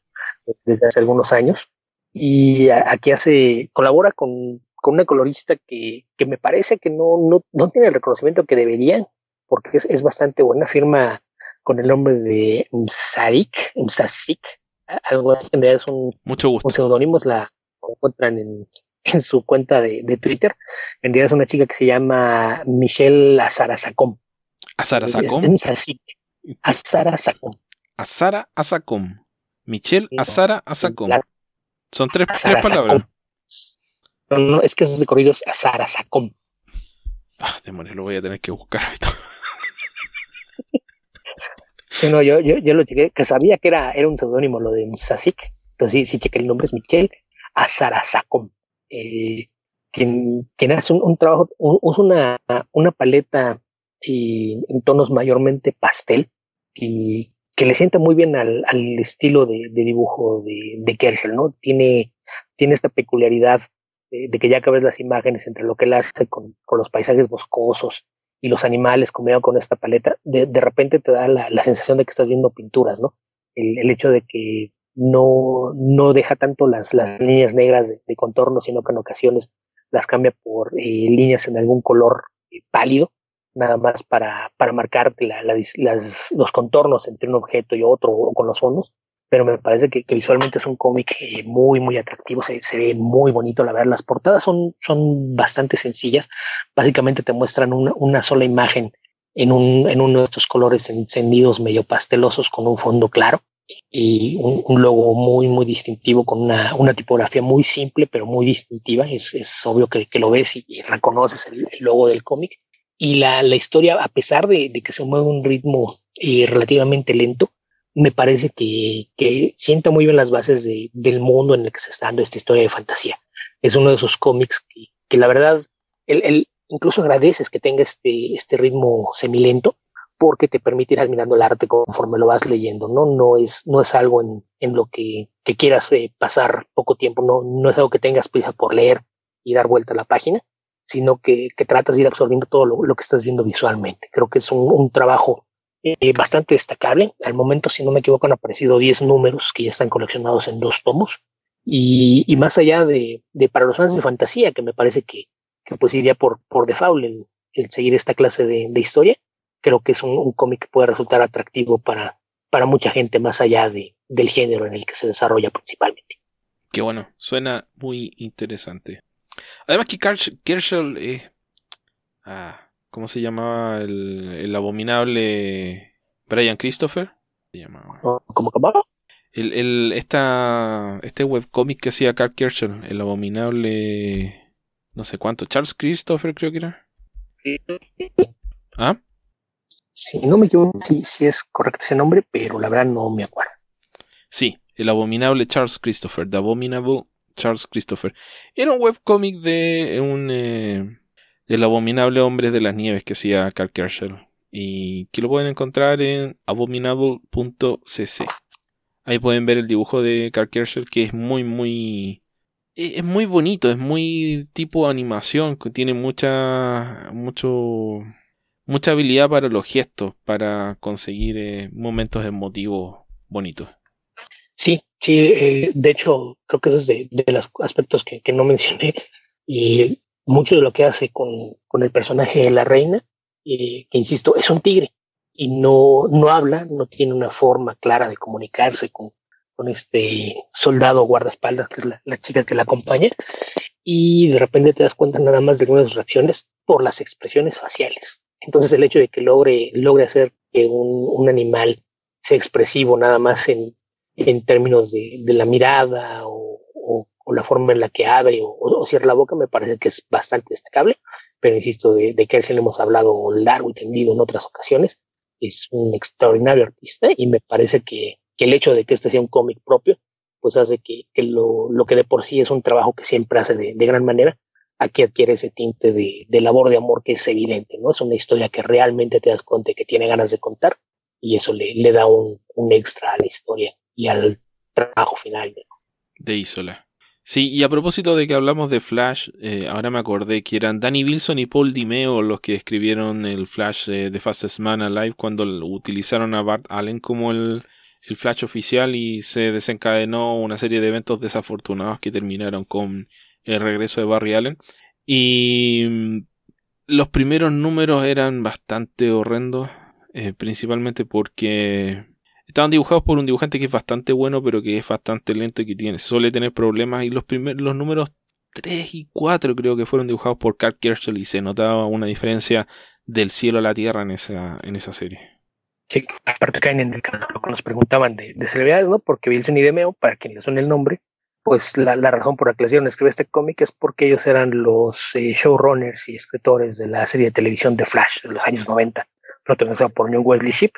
desde hace algunos años. Y aquí hace, colabora con con una colorista que, que me parece que no, no, no, tiene el reconocimiento que debería, porque es, es bastante buena. Firma con el nombre de Msarik, Msasik, algo así, en realidad es un, Mucho gusto. un seudónimo, la encuentran en, en su cuenta de, de, Twitter. En realidad es una chica que se llama Michelle Azara Sacom. Azara Sacom. Azara Sacom. Azara Asacom. Michelle Azara Asacom. Son tres, tres palabras. No, no, es que ese corrido es Azara Sacom. Ah, lo voy a tener que buscar. (laughs) sí, no, yo, yo, yo, lo chequé, que sabía que era, era un seudónimo lo de Sasik. Entonces sí, sí chequé el nombre, es Michelle Azara Sacom. Eh, quien, quien hace un, trabajo, usa una, una paleta y, en tonos mayormente pastel y que le sienta muy bien al, al estilo de, de, dibujo de, de Kershel, ¿no? Tiene, tiene esta peculiaridad de, que ya ves las imágenes entre lo que él hace con, con los paisajes boscosos y los animales combinado con esta paleta, de, de repente te da la, la, sensación de que estás viendo pinturas, ¿no? El, el hecho de que no, no deja tanto las, las líneas negras de, contorno, sino que en ocasiones las cambia por eh, líneas en algún color eh, pálido, nada más para, para marcar la, las, los contornos entre un objeto y otro o con los fondos pero me parece que, visualmente es un cómic eh, muy, muy atractivo, se, se, ve muy bonito, la verdad, las portadas son, son bastante sencillas, básicamente te muestran una, una sola imagen en, un, en uno de estos colores encendidos medio pastelosos con un fondo claro y un, logo muy, muy distintivo con una, una, tipografía muy simple, pero muy distintiva. Es, es obvio que, que, lo ves y, reconoces el, logo del cómic. Y la, la historia, a pesar de, de, que se mueve un ritmo eh, relativamente lento, me parece que, que sienta muy bien las bases de, del mundo en el que se está dando esta historia de fantasía. Es uno de esos cómics que, la verdad, el, el, incluso agradeces que tenga este, este ritmo semilento porque te permite ir admirando el arte conforme lo vas leyendo, ¿no? No es, no es algo en, en lo que, que quieras eh, pasar poco tiempo, no, no es algo que tengas prisa por leer y dar vuelta a la página, sino que, que tratas de ir absorbiendo todo lo, lo, que estás viendo visualmente. Creo que es un, un trabajo eh, bastante destacable. Al momento, si no me equivoco, han aparecido 10 números que ya están coleccionados en dos tomos. Y, más allá de, para los fans de fantasía, que me parece que, pues iría por, por default el, seguir esta clase de, historia, creo que es un, cómic que puede resultar atractivo para, para mucha gente más allá de, del género en el que se desarrolla principalmente. Qué bueno, suena muy interesante. Además que Kershaw, eh, ah, ¿cómo se llamaba el, el abominable Brian Christopher? Se llamaba. ¿Cómo llamaba? El, el, esta, este webcómic que hacía Carl Kershaw, el abominable, no sé cuánto, Charles Christopher creo que era. ¿Ah? Si no me equivoco, si sí, es correcto ese nombre, pero la verdad no me acuerdo. Sí, el abominable Charles Christopher, The Abominable Charles Christopher. Era un webcómic de un eh, del abominable hombre de las nieves que hacía Carl Kershaw y que lo pueden encontrar en abominable.cc. Ahí pueden ver el dibujo de Carl Kershaw que es muy muy es muy bonito, es muy tipo animación, que tiene mucha mucho mucha habilidad para los gestos, para conseguir eh, momentos emotivos bonitos. Sí, sí, eh, de hecho, creo que ese es de, de los aspectos que, que, no mencioné. Y mucho de lo que hace con, con el personaje de la reina, eh, que insisto, es un tigre y no, no habla, no tiene una forma clara de comunicarse con, con este soldado guardaespaldas, que es la, la, chica que la acompaña, y de repente te das cuenta nada más de algunas reacciones por las expresiones faciales. Entonces el hecho de que logre, logre hacer que un, un animal sea expresivo nada más en, en términos de, de la mirada o, o, la forma en la que abre o, o, cierra la boca me parece que es bastante destacable, pero insisto, de, de Kersey hemos hablado largo y tendido en otras ocasiones, es un extraordinario artista y me parece que, que el hecho de que este sea un cómic propio, pues hace que, que lo, lo, que de por sí es un trabajo que siempre hace de, de gran manera, aquí adquiere ese tinte de, de, labor de amor que es evidente, ¿no? Es una historia que realmente te das cuenta que tiene ganas de contar y eso le, le da un, un, extra a la historia y al trabajo final. De Isola. Sí, y a propósito de que hablamos de Flash, eh, ahora me acordé que eran Danny Wilson y Paul Dimeo los que escribieron el Flash eh, de Fastest Man Alive cuando utilizaron a Bart Allen como el, el Flash oficial y se desencadenó una serie de eventos desafortunados que terminaron con el regreso de Barry Allen. Y mm, los primeros números eran bastante horrendos, eh, principalmente porque estaban dibujados por un dibujante que es bastante bueno, pero que es bastante lento y que tiene, suele tener problemas. Y los primeros, números 3 y 4 creo que fueron dibujados por Carl Kerschel y se notaba una diferencia del cielo a la tierra en esa, en esa serie. Sí, aparte caen en el canal que nos preguntaban de, de celebridades, ¿no? Porque Wilson y Demeo, para quienes son el nombre, pues la, la, razón por la que les dieron escribir este cómic es porque ellos eran los eh, showrunners y escritores de la serie de televisión de Flash de los años 90, protagonizada por New Wesley Ship,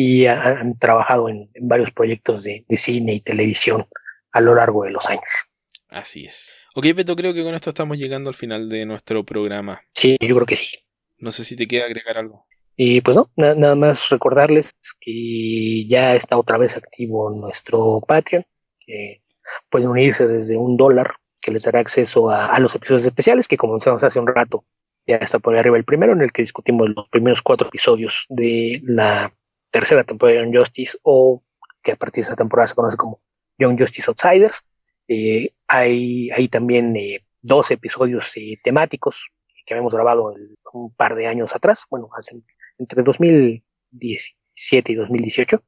y han, han trabajado en, en, varios proyectos de, de, cine y televisión a lo largo de los años. Así es. Ok, Beto, creo que con esto estamos llegando al final de nuestro programa. Sí, yo creo que sí. No sé si te quiere agregar algo. Y pues no, na nada más recordarles que ya está otra vez activo nuestro Patreon, que pueden unirse desde un dólar que les dará acceso a, a, los episodios especiales que comenzamos hace un rato. Ya está por ahí arriba el primero en el que discutimos los primeros cuatro episodios de la tercera temporada de Young Justice o que a partir de esta temporada se conoce como Young Justice Outsiders. Eh, hay, hay también eh, dos episodios eh, temáticos que habíamos grabado el, un par de años atrás, bueno, hace, entre 2017 y 2018.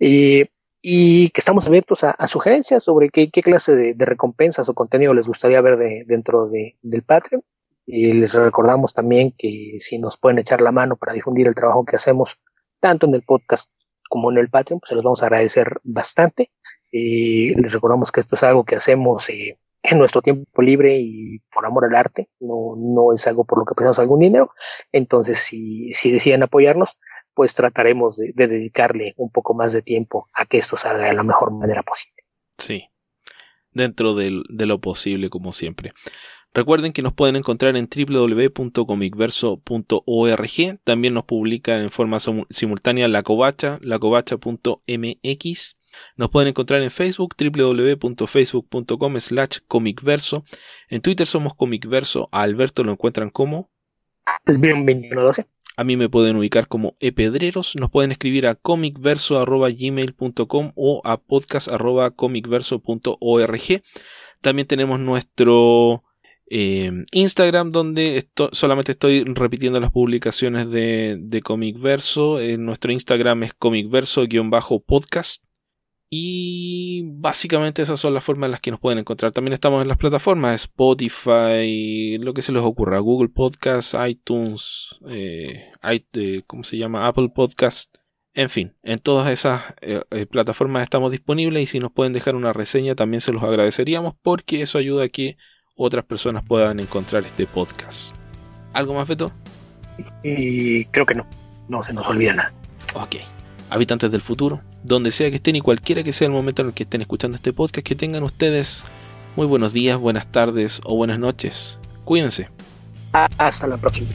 Eh, y que estamos abiertos a, a sugerencias sobre qué, qué clase de, de, recompensas o contenido les gustaría ver de, dentro de, del Patreon. Y les recordamos también que si nos pueden echar la mano para difundir el trabajo que hacemos, tanto en el podcast como en el Patreon, pues se los vamos a agradecer bastante. Y les recordamos que esto es algo que hacemos eh, en nuestro tiempo libre y por amor al arte, no, no es algo por lo que pensamos algún dinero. Entonces, si, si deciden apoyarnos, pues trataremos de, de, dedicarle un poco más de tiempo a que esto salga de la mejor manera posible. Sí, dentro de, de lo posible, como siempre. Recuerden que nos pueden encontrar en www.comicverso.org. También nos publica en forma simultánea la covacha, lacovacha.mx. Nos pueden encontrar en Facebook, www.facebook.com slash comicverso. En Twitter somos comicverso. A Alberto lo encuentran como... 2112. A mí me pueden ubicar como epedreros. Nos pueden escribir a comicverso.gmail.com o a podcast.comicverso.org. También tenemos nuestro eh, Instagram, donde esto, solamente estoy repitiendo las publicaciones de, de Comicverso. Eh, nuestro Instagram es comicverso-podcast. Y básicamente esas son las formas en las que nos pueden encontrar. También estamos en las plataformas Spotify, lo que se les ocurra, Google Podcast, iTunes, eh, eh ¿cómo se llama? Apple Podcast. En fin, en todas esas plataformas estamos disponibles y si nos pueden dejar una reseña también se los agradeceríamos porque eso ayuda a que otras personas puedan encontrar este podcast. ¿Algo más, Beto? Y creo que no, no se nos olvida nada. Ok habitantes del futuro, donde sea que estén y cualquiera que sea el momento en el que estén escuchando este podcast, que tengan ustedes muy buenos días, buenas tardes o buenas noches. Cuídense. Hasta la próxima.